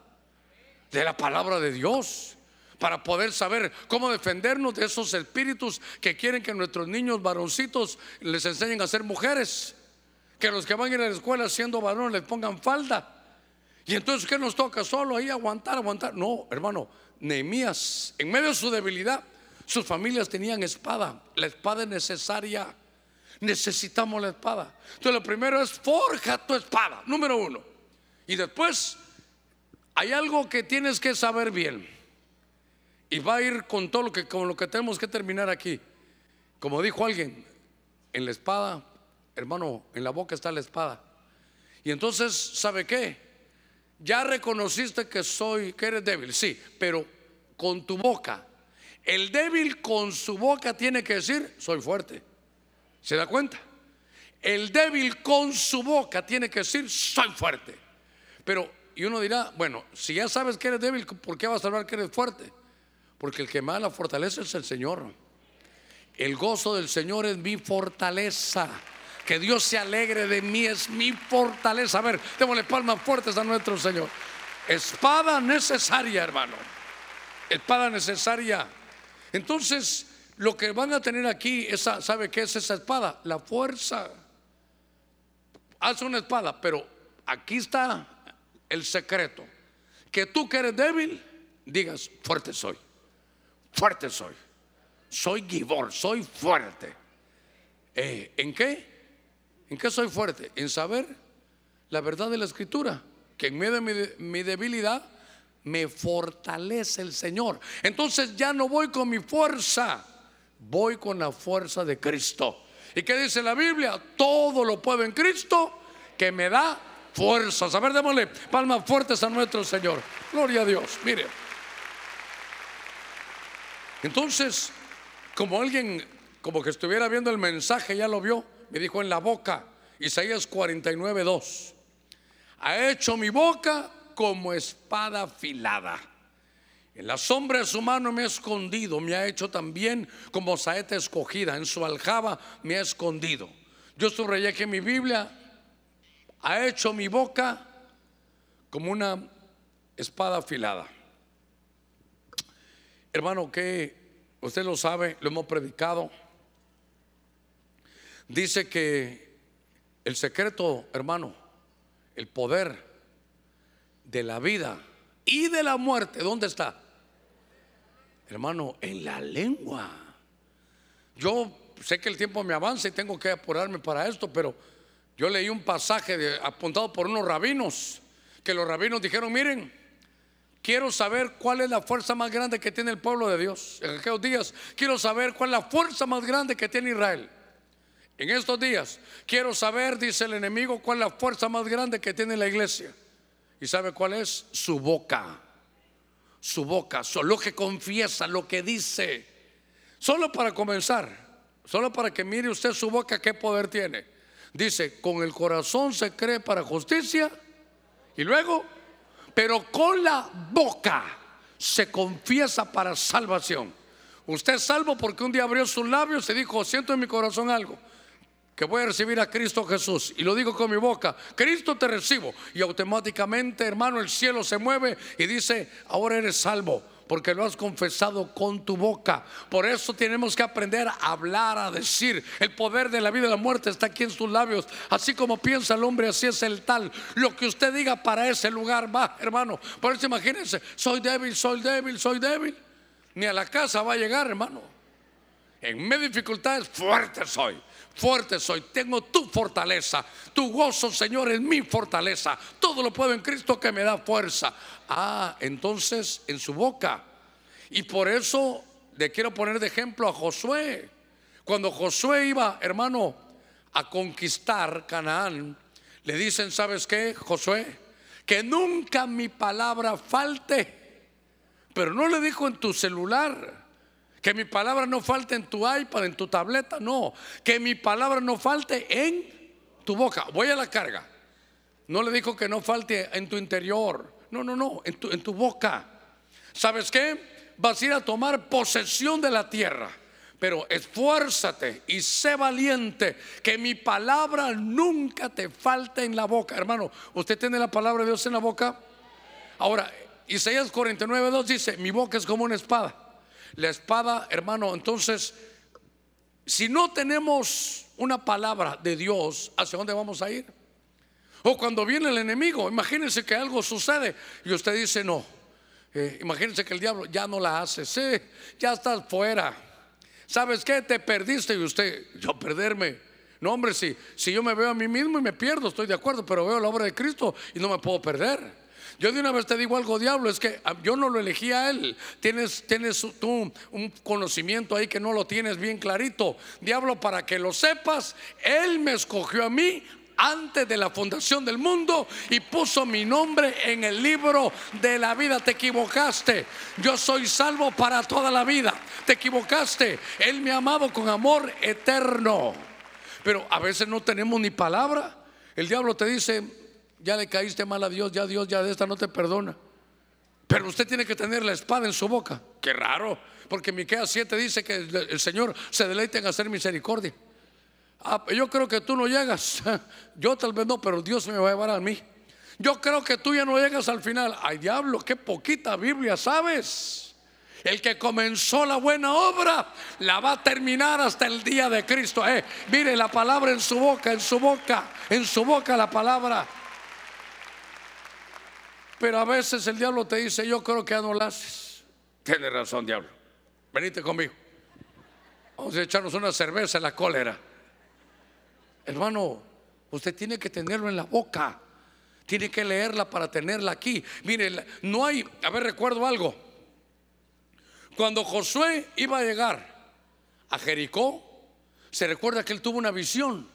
de la palabra de Dios para poder saber cómo defendernos de esos espíritus que quieren que nuestros niños varoncitos les enseñen a ser mujeres. Que los que van a ir a la escuela siendo varones les pongan falda. Y entonces, ¿qué nos toca? Solo ahí aguantar, aguantar. No, hermano, Nehemías, en medio de su debilidad, sus familias tenían espada. La espada es necesaria. Necesitamos la espada. Entonces, lo primero es forja tu espada, número uno. Y después, hay algo que tienes que saber bien. Y va a ir con todo lo que, con lo que tenemos que terminar aquí. Como dijo alguien, en la espada, hermano, en la boca está la espada. Y entonces, ¿sabe qué? Ya reconociste que soy, que eres débil, sí, pero con tu boca. El débil con su boca tiene que decir, soy fuerte. ¿Se da cuenta? El débil con su boca tiene que decir, soy fuerte. Pero, y uno dirá, bueno, si ya sabes que eres débil, ¿por qué vas a hablar que eres fuerte? Porque el que más la fortaleza es el Señor. El gozo del Señor es mi fortaleza. Que Dios se alegre de mí es mi fortaleza. A ver, démosle palmas fuertes a nuestro Señor. Espada necesaria, hermano. Espada necesaria. Entonces, lo que van a tener aquí, esa, ¿sabe qué es esa espada? La fuerza. Haz una espada, pero aquí está el secreto. Que tú que eres débil, digas, fuerte soy fuerte soy. Soy gibor, soy fuerte. Eh, ¿En qué? ¿En qué soy fuerte? En saber la verdad de la escritura, que en medio de mi, debilidad me fortalece el Señor. Entonces ya no voy con mi fuerza, voy con la fuerza de Cristo. ¿Y qué dice la Biblia? Todo lo puedo en Cristo que me da fuerzas. A ver, démosle palmas fuertes a nuestro Señor. Gloria a Dios. Mire. Entonces, como alguien, como que estuviera viendo el mensaje, ya lo vio, me dijo en la boca, Isaías 49, 2, ha hecho mi boca como espada afilada. En la sombra de su mano me ha escondido, me ha hecho también como saeta escogida, en su aljaba me ha escondido. Yo subrayé que mi Biblia ha hecho mi boca como una espada afilada. Hermano, que usted lo sabe, lo hemos predicado. Dice que el secreto, hermano, el poder de la vida y de la muerte, ¿dónde está? Hermano, en la lengua. Yo sé que el tiempo me avanza y tengo que apurarme para esto, pero yo leí un pasaje apuntado por unos rabinos, que los rabinos dijeron, miren, Quiero saber cuál es la fuerza más grande que tiene el pueblo de Dios. En aquellos días quiero saber cuál es la fuerza más grande que tiene Israel. En estos días quiero saber, dice el enemigo, cuál es la fuerza más grande que tiene la iglesia. ¿Y sabe cuál es? Su boca. Su boca, lo que confiesa, lo que dice. Solo para comenzar, solo para que mire usted su boca qué poder tiene. Dice, con el corazón se cree para justicia y luego pero con la boca se confiesa para salvación. Usted es salvo porque un día abrió sus labios y dijo, siento en mi corazón algo, que voy a recibir a Cristo Jesús. Y lo digo con mi boca, Cristo te recibo. Y automáticamente, hermano, el cielo se mueve y dice, ahora eres salvo porque lo has confesado con tu boca. Por eso tenemos que aprender a hablar, a decir. El poder de la vida y la muerte está aquí en sus labios. Así como piensa el hombre, así es el tal. Lo que usted diga para ese lugar va, hermano. Por eso imagínense, soy débil, soy débil, soy débil. Ni a la casa va a llegar, hermano. En mis dificultades, fuerte soy fuerte soy, tengo tu fortaleza, tu gozo, Señor, es mi fortaleza. Todo lo puedo en Cristo que me da fuerza. Ah, entonces en su boca. Y por eso le quiero poner de ejemplo a Josué. Cuando Josué iba, hermano, a conquistar Canaán, le dicen, ¿sabes qué, Josué? Que nunca mi palabra falte. Pero no le dijo en tu celular. Que mi palabra no falte en tu iPad, en tu tableta, no. Que mi palabra no falte en tu boca. Voy a la carga. No le dijo que no falte en tu interior. No, no, no, en tu, en tu boca. ¿Sabes qué? Vas a ir a tomar posesión de la tierra. Pero esfuérzate y sé valiente, que mi palabra nunca te falte en la boca. Hermano, ¿usted tiene la palabra de Dios en la boca? Ahora, Isaías 49, 2 dice, mi boca es como una espada. La espada, hermano, entonces, si no tenemos una palabra de Dios, ¿hacia dónde vamos a ir? O cuando viene el enemigo, imagínense que algo sucede y usted dice no. Eh, imagínense que el diablo ya no la hace. Sí, ya estás fuera. ¿Sabes qué? Te perdiste y usted, yo perderme. No, hombre, si, si yo me veo a mí mismo y me pierdo, estoy de acuerdo, pero veo la obra de Cristo y no me puedo perder. Yo de una vez te digo algo, diablo, es que ah, yo no lo elegí a él. Tienes, tienes tú un conocimiento ahí que no lo tienes bien clarito. Diablo, para que lo sepas, él me escogió a mí antes de la fundación del mundo y puso mi nombre en el libro de la vida. Te equivocaste. Yo soy salvo para toda la vida. Te equivocaste. Él me ha amado con amor eterno. Pero a veces no tenemos ni palabra. El diablo te dice, ya le caíste mal a Dios, ya Dios ya de esta no te perdona. Pero usted tiene que tener la espada en su boca. Qué raro, porque Miqueas 7 dice que el Señor se deleita en hacer misericordia. Ah, yo creo que tú no llegas. Yo tal vez no, pero Dios me va a llevar a mí. Yo creo que tú ya no llegas al final. Ay, diablo, qué poquita Biblia sabes. El que comenzó la buena obra la va a terminar hasta el día de Cristo. Eh, mire la palabra en su boca, en su boca, en su boca la palabra. Pero a veces el diablo te dice, yo creo que ya no lo haces. Tiene razón, diablo. Venite conmigo. Vamos a echarnos una cerveza en la cólera. Hermano, usted tiene que tenerlo en la boca. Tiene que leerla para tenerla aquí. Mire, no hay, a ver, recuerdo algo. Cuando Josué iba a llegar a Jericó, se recuerda que él tuvo una visión.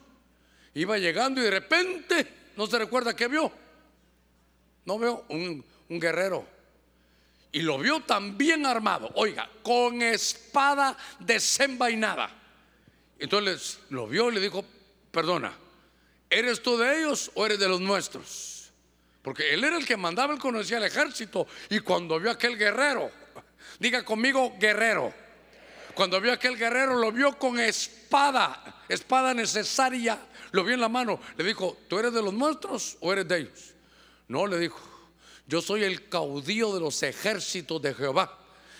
Iba llegando y de repente, no se recuerda que vio. No veo un, guerrero. Y lo vio también armado, oiga, con espada desenvainada. Entonces lo vio y le dijo, perdona, ¿eres tú de ellos o eres de los nuestros? Porque él era el que mandaba, él conocía al ejército. Y cuando vio aquel guerrero, diga conmigo guerrero. Cuando vio aquel guerrero, lo vio con espada, espada necesaria, lo vio en la mano. Le dijo, ¿tú eres de los nuestros o eres de ellos? No, le dijo, yo soy el caudillo de los ejércitos de Jehová.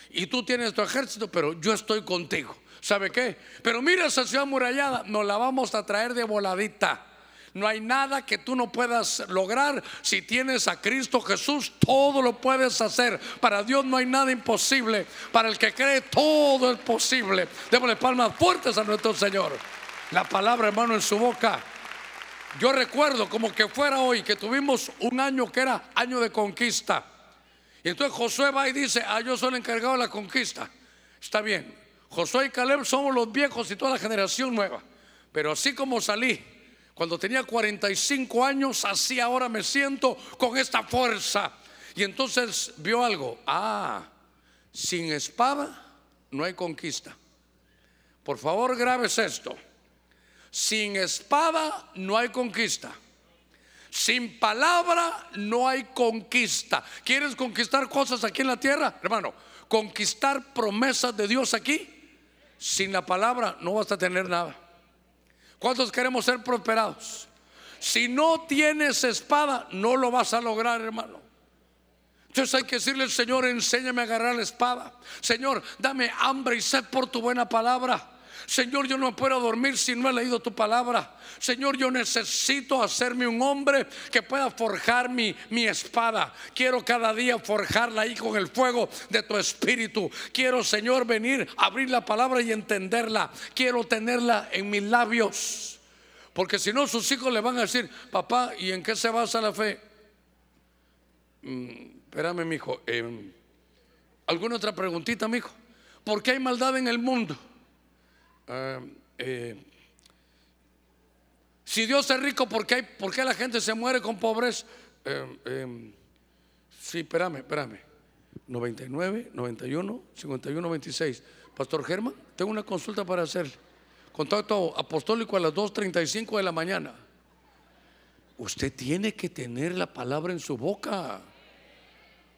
Y tú tienes tu ejército, pero yo estoy contigo. ¿Sabe qué? Pero mira esa ciudad murallada, nos la vamos a traer de voladita. No hay nada que tú no puedas lograr. Si tienes a Cristo Jesús, todo lo puedes hacer. Para Dios no hay nada imposible. Para el que cree, todo es posible. Démosle palmas fuertes a nuestro Señor. La palabra, hermano, en su boca. Yo recuerdo como que fuera hoy que tuvimos un año que era año de conquista. Y entonces Josué va y dice, ah, yo soy el encargado de la conquista. Está bien, Josué y Caleb somos los viejos y toda la generación nueva. Pero así como salí cuando tenía 45 años, así ahora me siento con esta fuerza. Y entonces vio algo. Ah, sin espada no hay conquista. Por favor, grabes esto. Sin espada no hay conquista. Sin palabra no hay conquista. ¿Quieres conquistar cosas aquí en la tierra? Hermano, conquistar promesas de Dios aquí sin la palabra no vas a tener nada. ¿Cuántos queremos ser prosperados? Si no tienes espada, no lo vas a lograr, hermano. Entonces hay que decirle Señor, enséñame a agarrar la espada. Señor, dame hambre y sed por tu buena palabra. Señor, yo no puedo dormir si no he leído tu palabra. Señor, yo necesito hacerme un hombre que pueda forjar mi, mi espada. Quiero cada día forjarla ahí con el fuego de tu espíritu. Quiero, Señor, venir, abrir la palabra y entenderla. Quiero tenerla en mis labios. Porque si no, sus hijos le van a decir, papá, ¿y en qué se basa la fe? Mm, espérame, mi hijo. Em, ¿Alguna otra preguntita, mi hijo? ¿Por qué hay maldad en el mundo? Ah, eh, si Dios es rico, ¿por qué, hay, ¿por qué la gente se muere con pobreza? Eh, eh, sí, espérame, espérame. 99, 91, 51, 26. Pastor Germán, tengo una consulta para hacerle. Contacto apostólico a las 2.35 de la mañana. Usted tiene que tener la palabra en su boca.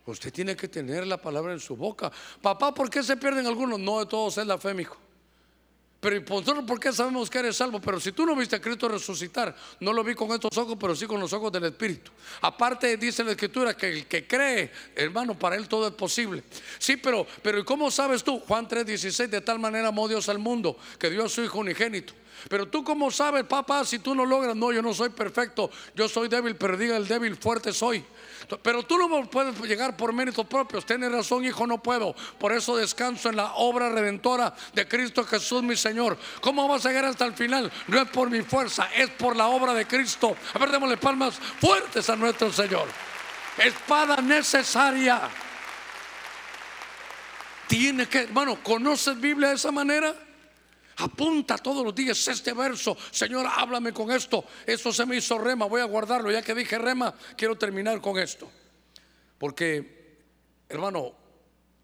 Usted tiene que tener la palabra en su boca. Papá, ¿por qué se pierden algunos? No de todos es la fe, hijo. Pero ¿y nosotros por qué sabemos que eres salvo? Pero si tú no viste a Cristo resucitar, no lo vi con estos ojos, pero sí con los ojos del Espíritu. Aparte dice la Escritura que el que cree, hermano, para él todo es posible. Sí, pero, pero ¿y cómo sabes tú? Juan 3:16, de tal manera amó Dios al mundo, que dio a su Hijo unigénito. Pero tú cómo sabes, papá, si tú no logras, no, yo no soy perfecto, yo soy débil, pero diga el débil, fuerte soy. Pero tú no puedes llegar por méritos propios. Tienes razón, hijo, no puedo. Por eso descanso en la obra redentora de Cristo Jesús, mi Señor. ¿Cómo vas a llegar hasta el final? No es por mi fuerza, es por la obra de Cristo. A ver, palmas fuertes a nuestro Señor. Espada necesaria. Tiene que, hermano, ¿conoces Biblia de esa manera? Apunta todos los días este verso. Señor, háblame con esto. Eso se me hizo rema. Voy a guardarlo. Ya que dije rema, quiero terminar con esto. Porque, hermano,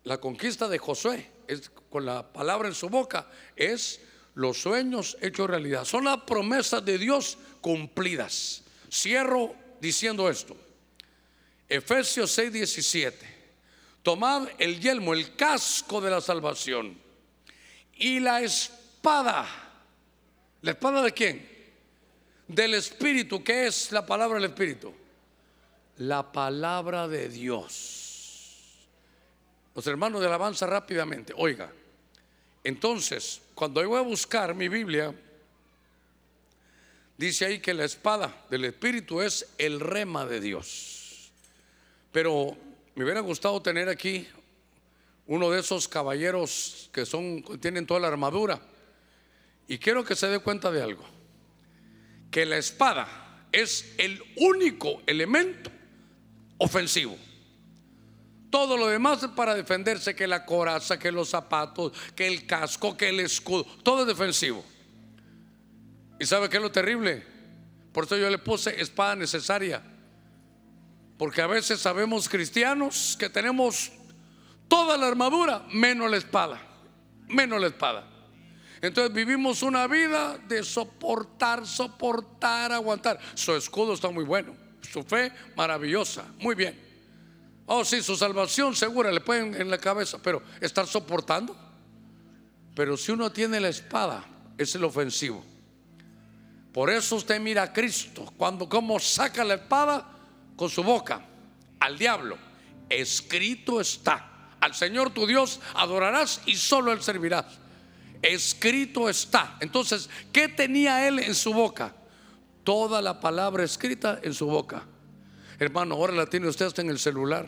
la conquista de Josué es, con la palabra en su boca es los sueños hechos realidad. Son las promesas de Dios cumplidas. Cierro diciendo esto. Efesios 6, 17. Tomad el yelmo, el casco de la salvación y la espada espada. ¿La espada de quién? Del Espíritu. ¿Qué es la palabra del Espíritu? La palabra de Dios. Los hermanos de alabanza rápidamente. Oiga, entonces, cuando yo voy a buscar mi Biblia, dice ahí que la espada del Espíritu es el rema de Dios. Pero me hubiera gustado tener aquí uno de esos caballeros que son tienen toda la armadura y quiero que se dé cuenta de algo, que la espada es el único elemento ofensivo. Todo lo demás es para defenderse, que la coraza, que los zapatos, que el casco, que el escudo, todo es defensivo. ¿Y sabe qué es lo terrible? Por eso yo le puse espada necesaria. Porque a veces sabemos cristianos que tenemos toda la armadura menos la espada, menos la espada. Entonces vivimos una vida de soportar, soportar, aguantar. Su escudo está muy bueno, su fe maravillosa, muy bien. Oh, sí, su salvación segura le pueden en la cabeza, pero estar soportando. Pero si uno tiene la espada, es el ofensivo. Por eso usted mira a Cristo cuando como saca la espada con su boca al diablo. Escrito está. Al Señor tu Dios adorarás y solo él servirás escrito está. Entonces, ¿qué tenía él en su boca? Toda la palabra escrita en su boca. Hermano, ahora la tiene usted hasta en el celular.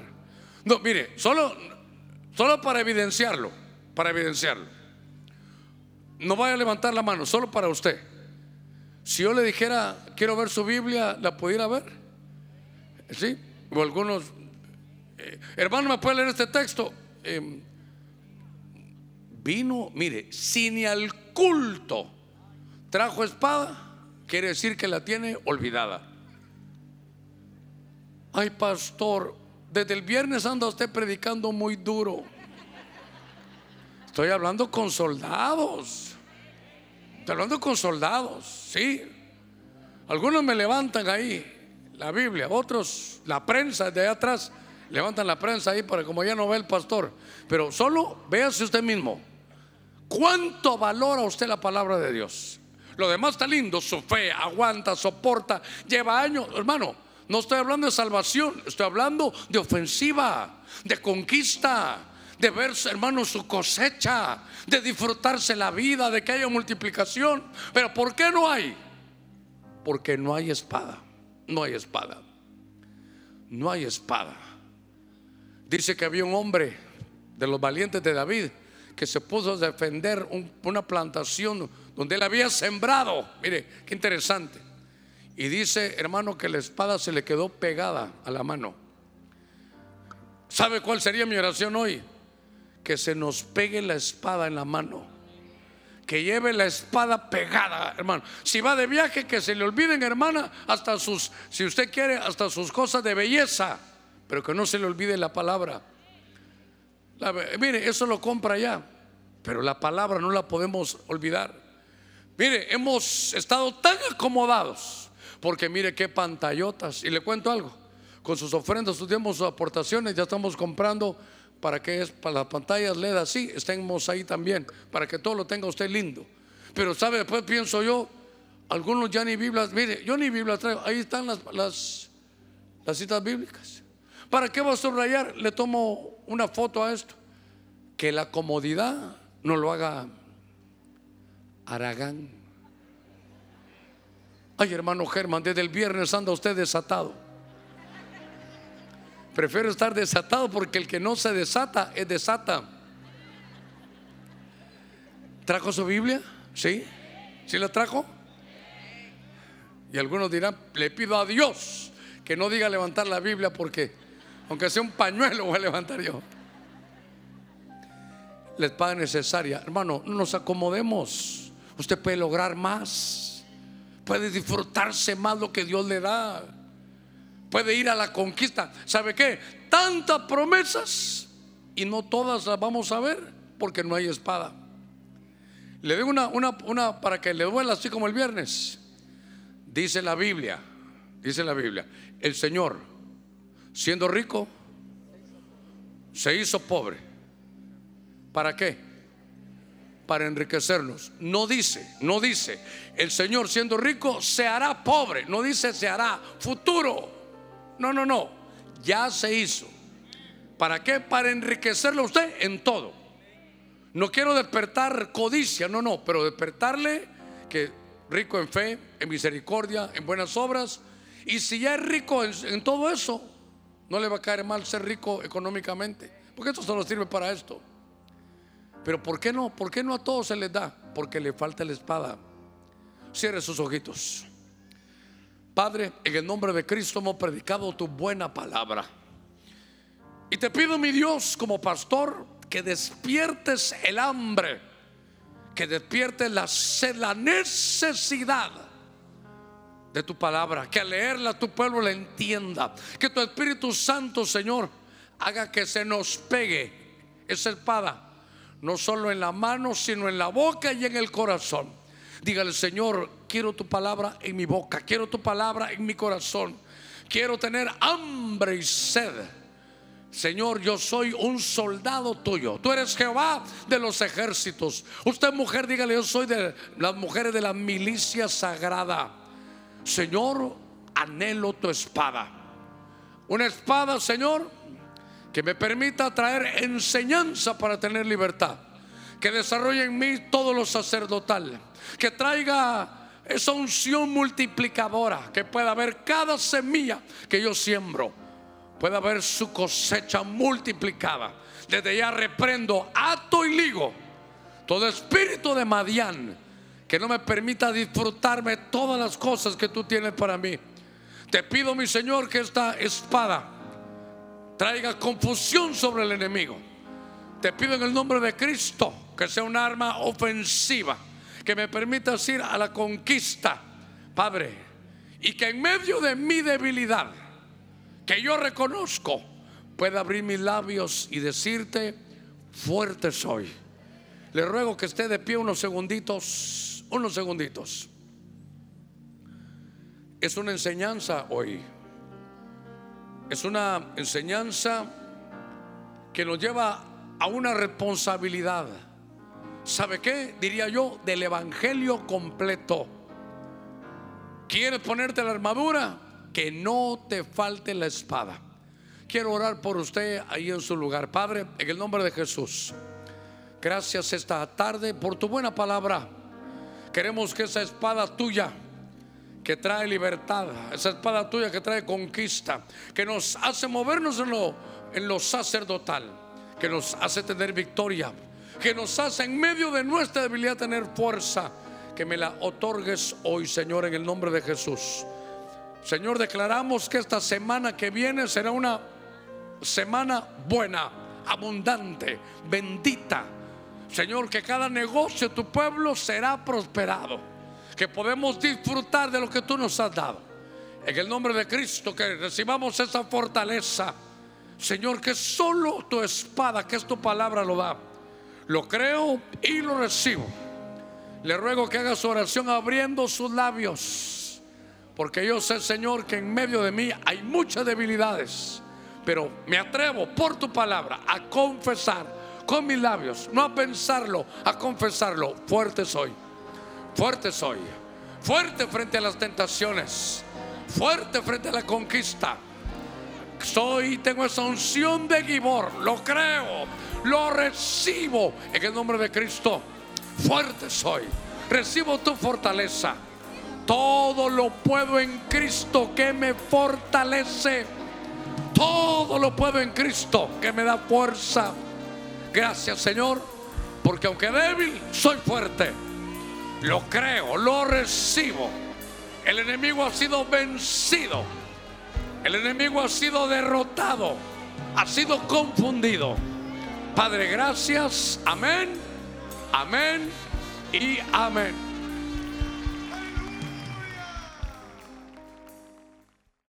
No, mire, solo, solo para evidenciarlo, para evidenciarlo. No vaya a levantar la mano, solo para usted. Si yo le dijera, quiero ver su Biblia, ¿la pudiera ver? ¿Sí? O algunos, eh, hermano, ¿me puede leer este texto? Eh, vino, mire, si ni al culto trajo espada, quiere decir que la tiene olvidada. Ay, pastor, desde el viernes anda usted predicando muy duro. Estoy hablando con soldados. Estoy hablando con soldados, sí. Algunos me levantan ahí la Biblia, otros la prensa de atrás levantan la prensa ahí para como ya no ve el pastor. Pero solo véase usted mismo. ¿Cuánto valora usted la palabra de Dios? Lo demás está lindo, su fe, aguanta, soporta, lleva años. Hermano, no estoy hablando de salvación, estoy hablando de ofensiva, de conquista, de ver, hermano, su cosecha, de disfrutarse la vida, de que haya multiplicación. Pero ¿por qué no hay? Porque no hay espada, no hay espada, no hay espada. Dice que había un hombre de los valientes de David que se puso a defender una plantación donde él había sembrado. Mire, qué interesante. Y dice, hermano, que la espada se le quedó pegada a la mano. ¿Sabe cuál sería mi oración hoy? Que se nos pegue la espada en la mano. Que lleve la espada pegada, hermano. Si va de viaje, que se le olviden, hermana, hasta sus, si usted quiere, hasta sus cosas de belleza. Pero que no se le olvide la palabra mire, eso lo compra ya, pero la palabra no la podemos olvidar. Mire, hemos estado tan acomodados, porque mire qué pantallotas. Y le cuento algo, con sus ofrendas, sus sus aportaciones, ya estamos comprando para que es para las pantallas LED así, estemos ahí también, para que todo lo tenga usted lindo. Pero sabe, después pienso yo, algunos ya ni Biblias, mire, yo ni Biblia traigo, ahí están las, las, las citas bíblicas. ¿Para qué va a subrayar? Le tomo una foto a esto. Que la comodidad no lo haga Aragán. Ay, hermano Germán, desde el viernes anda usted desatado. Prefiero estar desatado porque el que no se desata es desata. ¿Trajo su Biblia? ¿Sí? ¿Sí la trajo? Y algunos dirán, le pido a Dios que no diga levantar la Biblia porque, aunque sea un pañuelo, voy a levantar yo. La espada necesaria. Hermano, no nos acomodemos. Usted puede lograr más. Puede disfrutarse más lo que Dios le da. Puede ir a la conquista. ¿Sabe qué? Tantas promesas y no todas las vamos a ver porque no hay espada. Le doy una, una, una para que le duela así como el viernes. Dice la Biblia, dice la Biblia, el Señor, siendo rico, se hizo pobre. ¿Para qué? Para enriquecernos. No dice, no dice, el Señor siendo rico se hará pobre. No dice se hará futuro. No, no, no. Ya se hizo. ¿Para qué? Para enriquecerlo usted en todo. No quiero despertar codicia, no, no, pero despertarle que rico en fe, en misericordia, en buenas obras. Y si ya es rico en, todo eso, no le va a caer mal ser rico económicamente, porque esto solo sirve para esto. Pero ¿por qué no? ¿Por qué no a todos se les da? Porque le falta la espada. Cierre sus ojitos. Padre, en el nombre de Cristo hemos predicado tu buena palabra. Y te pido, mi Dios, como pastor, que despiertes el hambre que despierte la la necesidad de tu palabra, que al leerla tu pueblo la entienda, que tu Espíritu Santo, Señor, haga que se nos pegue esa espada, no solo en la mano, sino en la boca y en el corazón. Dígale, Señor, quiero tu palabra en mi boca, quiero tu palabra en mi corazón, quiero tener hambre y sed Señor, yo soy un soldado tuyo. Tú eres Jehová de los ejércitos. Usted mujer, dígale, yo soy de las mujeres de la milicia sagrada. Señor, anhelo tu espada. Una espada, Señor, que me permita traer enseñanza para tener libertad. Que desarrolle en mí todo lo sacerdotal. Que traiga esa unción multiplicadora. Que pueda haber cada semilla que yo siembro pueda ver su cosecha multiplicada. Desde ya reprendo, ato y ligo todo espíritu de Madián que no me permita disfrutarme todas las cosas que tú tienes para mí. Te pido, mi Señor, que esta espada traiga confusión sobre el enemigo. Te pido en el nombre de Cristo que sea un arma ofensiva, que me permita ir a la conquista, Padre, y que en medio de mi debilidad, que yo reconozco, pueda abrir mis labios y decirte, fuerte soy. Le ruego que esté de pie unos segunditos, unos segunditos. Es una enseñanza hoy. Es una enseñanza que nos lleva a una responsabilidad. ¿Sabe qué? Diría yo, del Evangelio completo. ¿Quieres ponerte la armadura? que no te falte la espada. Quiero orar por usted ahí en su lugar. Padre, en el nombre de Jesús, gracias esta tarde por tu buena palabra. Queremos que esa espada tuya que trae libertad, esa espada tuya que trae conquista, que nos hace movernos en lo, sacerdotal, que nos hace tener victoria, que nos hace en medio de nuestra debilidad tener fuerza, que me la otorgues hoy, Señor, en el nombre de Jesús. Señor, declaramos que esta semana que viene será una semana buena, abundante, bendita. Señor, que cada negocio de tu pueblo será prosperado. Que podemos disfrutar de lo que tú nos has dado. En el nombre de Cristo, que recibamos esa fortaleza. Señor, que solo tu espada, que es tu palabra, lo da. Lo creo y lo recibo. Le ruego que haga su oración abriendo sus labios porque yo sé, Señor, que en medio de mí hay muchas debilidades. Pero me atrevo por tu palabra a confesar con mis labios, no a pensarlo, a confesarlo. Fuerte soy. Fuerte soy. Fuerte frente a las tentaciones. Fuerte frente a la conquista. Soy, tengo esa unción de Gibor. Lo creo. Lo recibo en el nombre de Cristo. Fuerte soy. Recibo tu fortaleza. Todo lo puedo en Cristo que me fortalece. Todo lo puedo en Cristo que me da fuerza. Gracias Señor, porque aunque débil, soy fuerte. Lo creo, lo recibo. El enemigo ha sido vencido. El enemigo ha sido derrotado. Ha sido confundido. Padre, gracias. Amén. Amén y amén.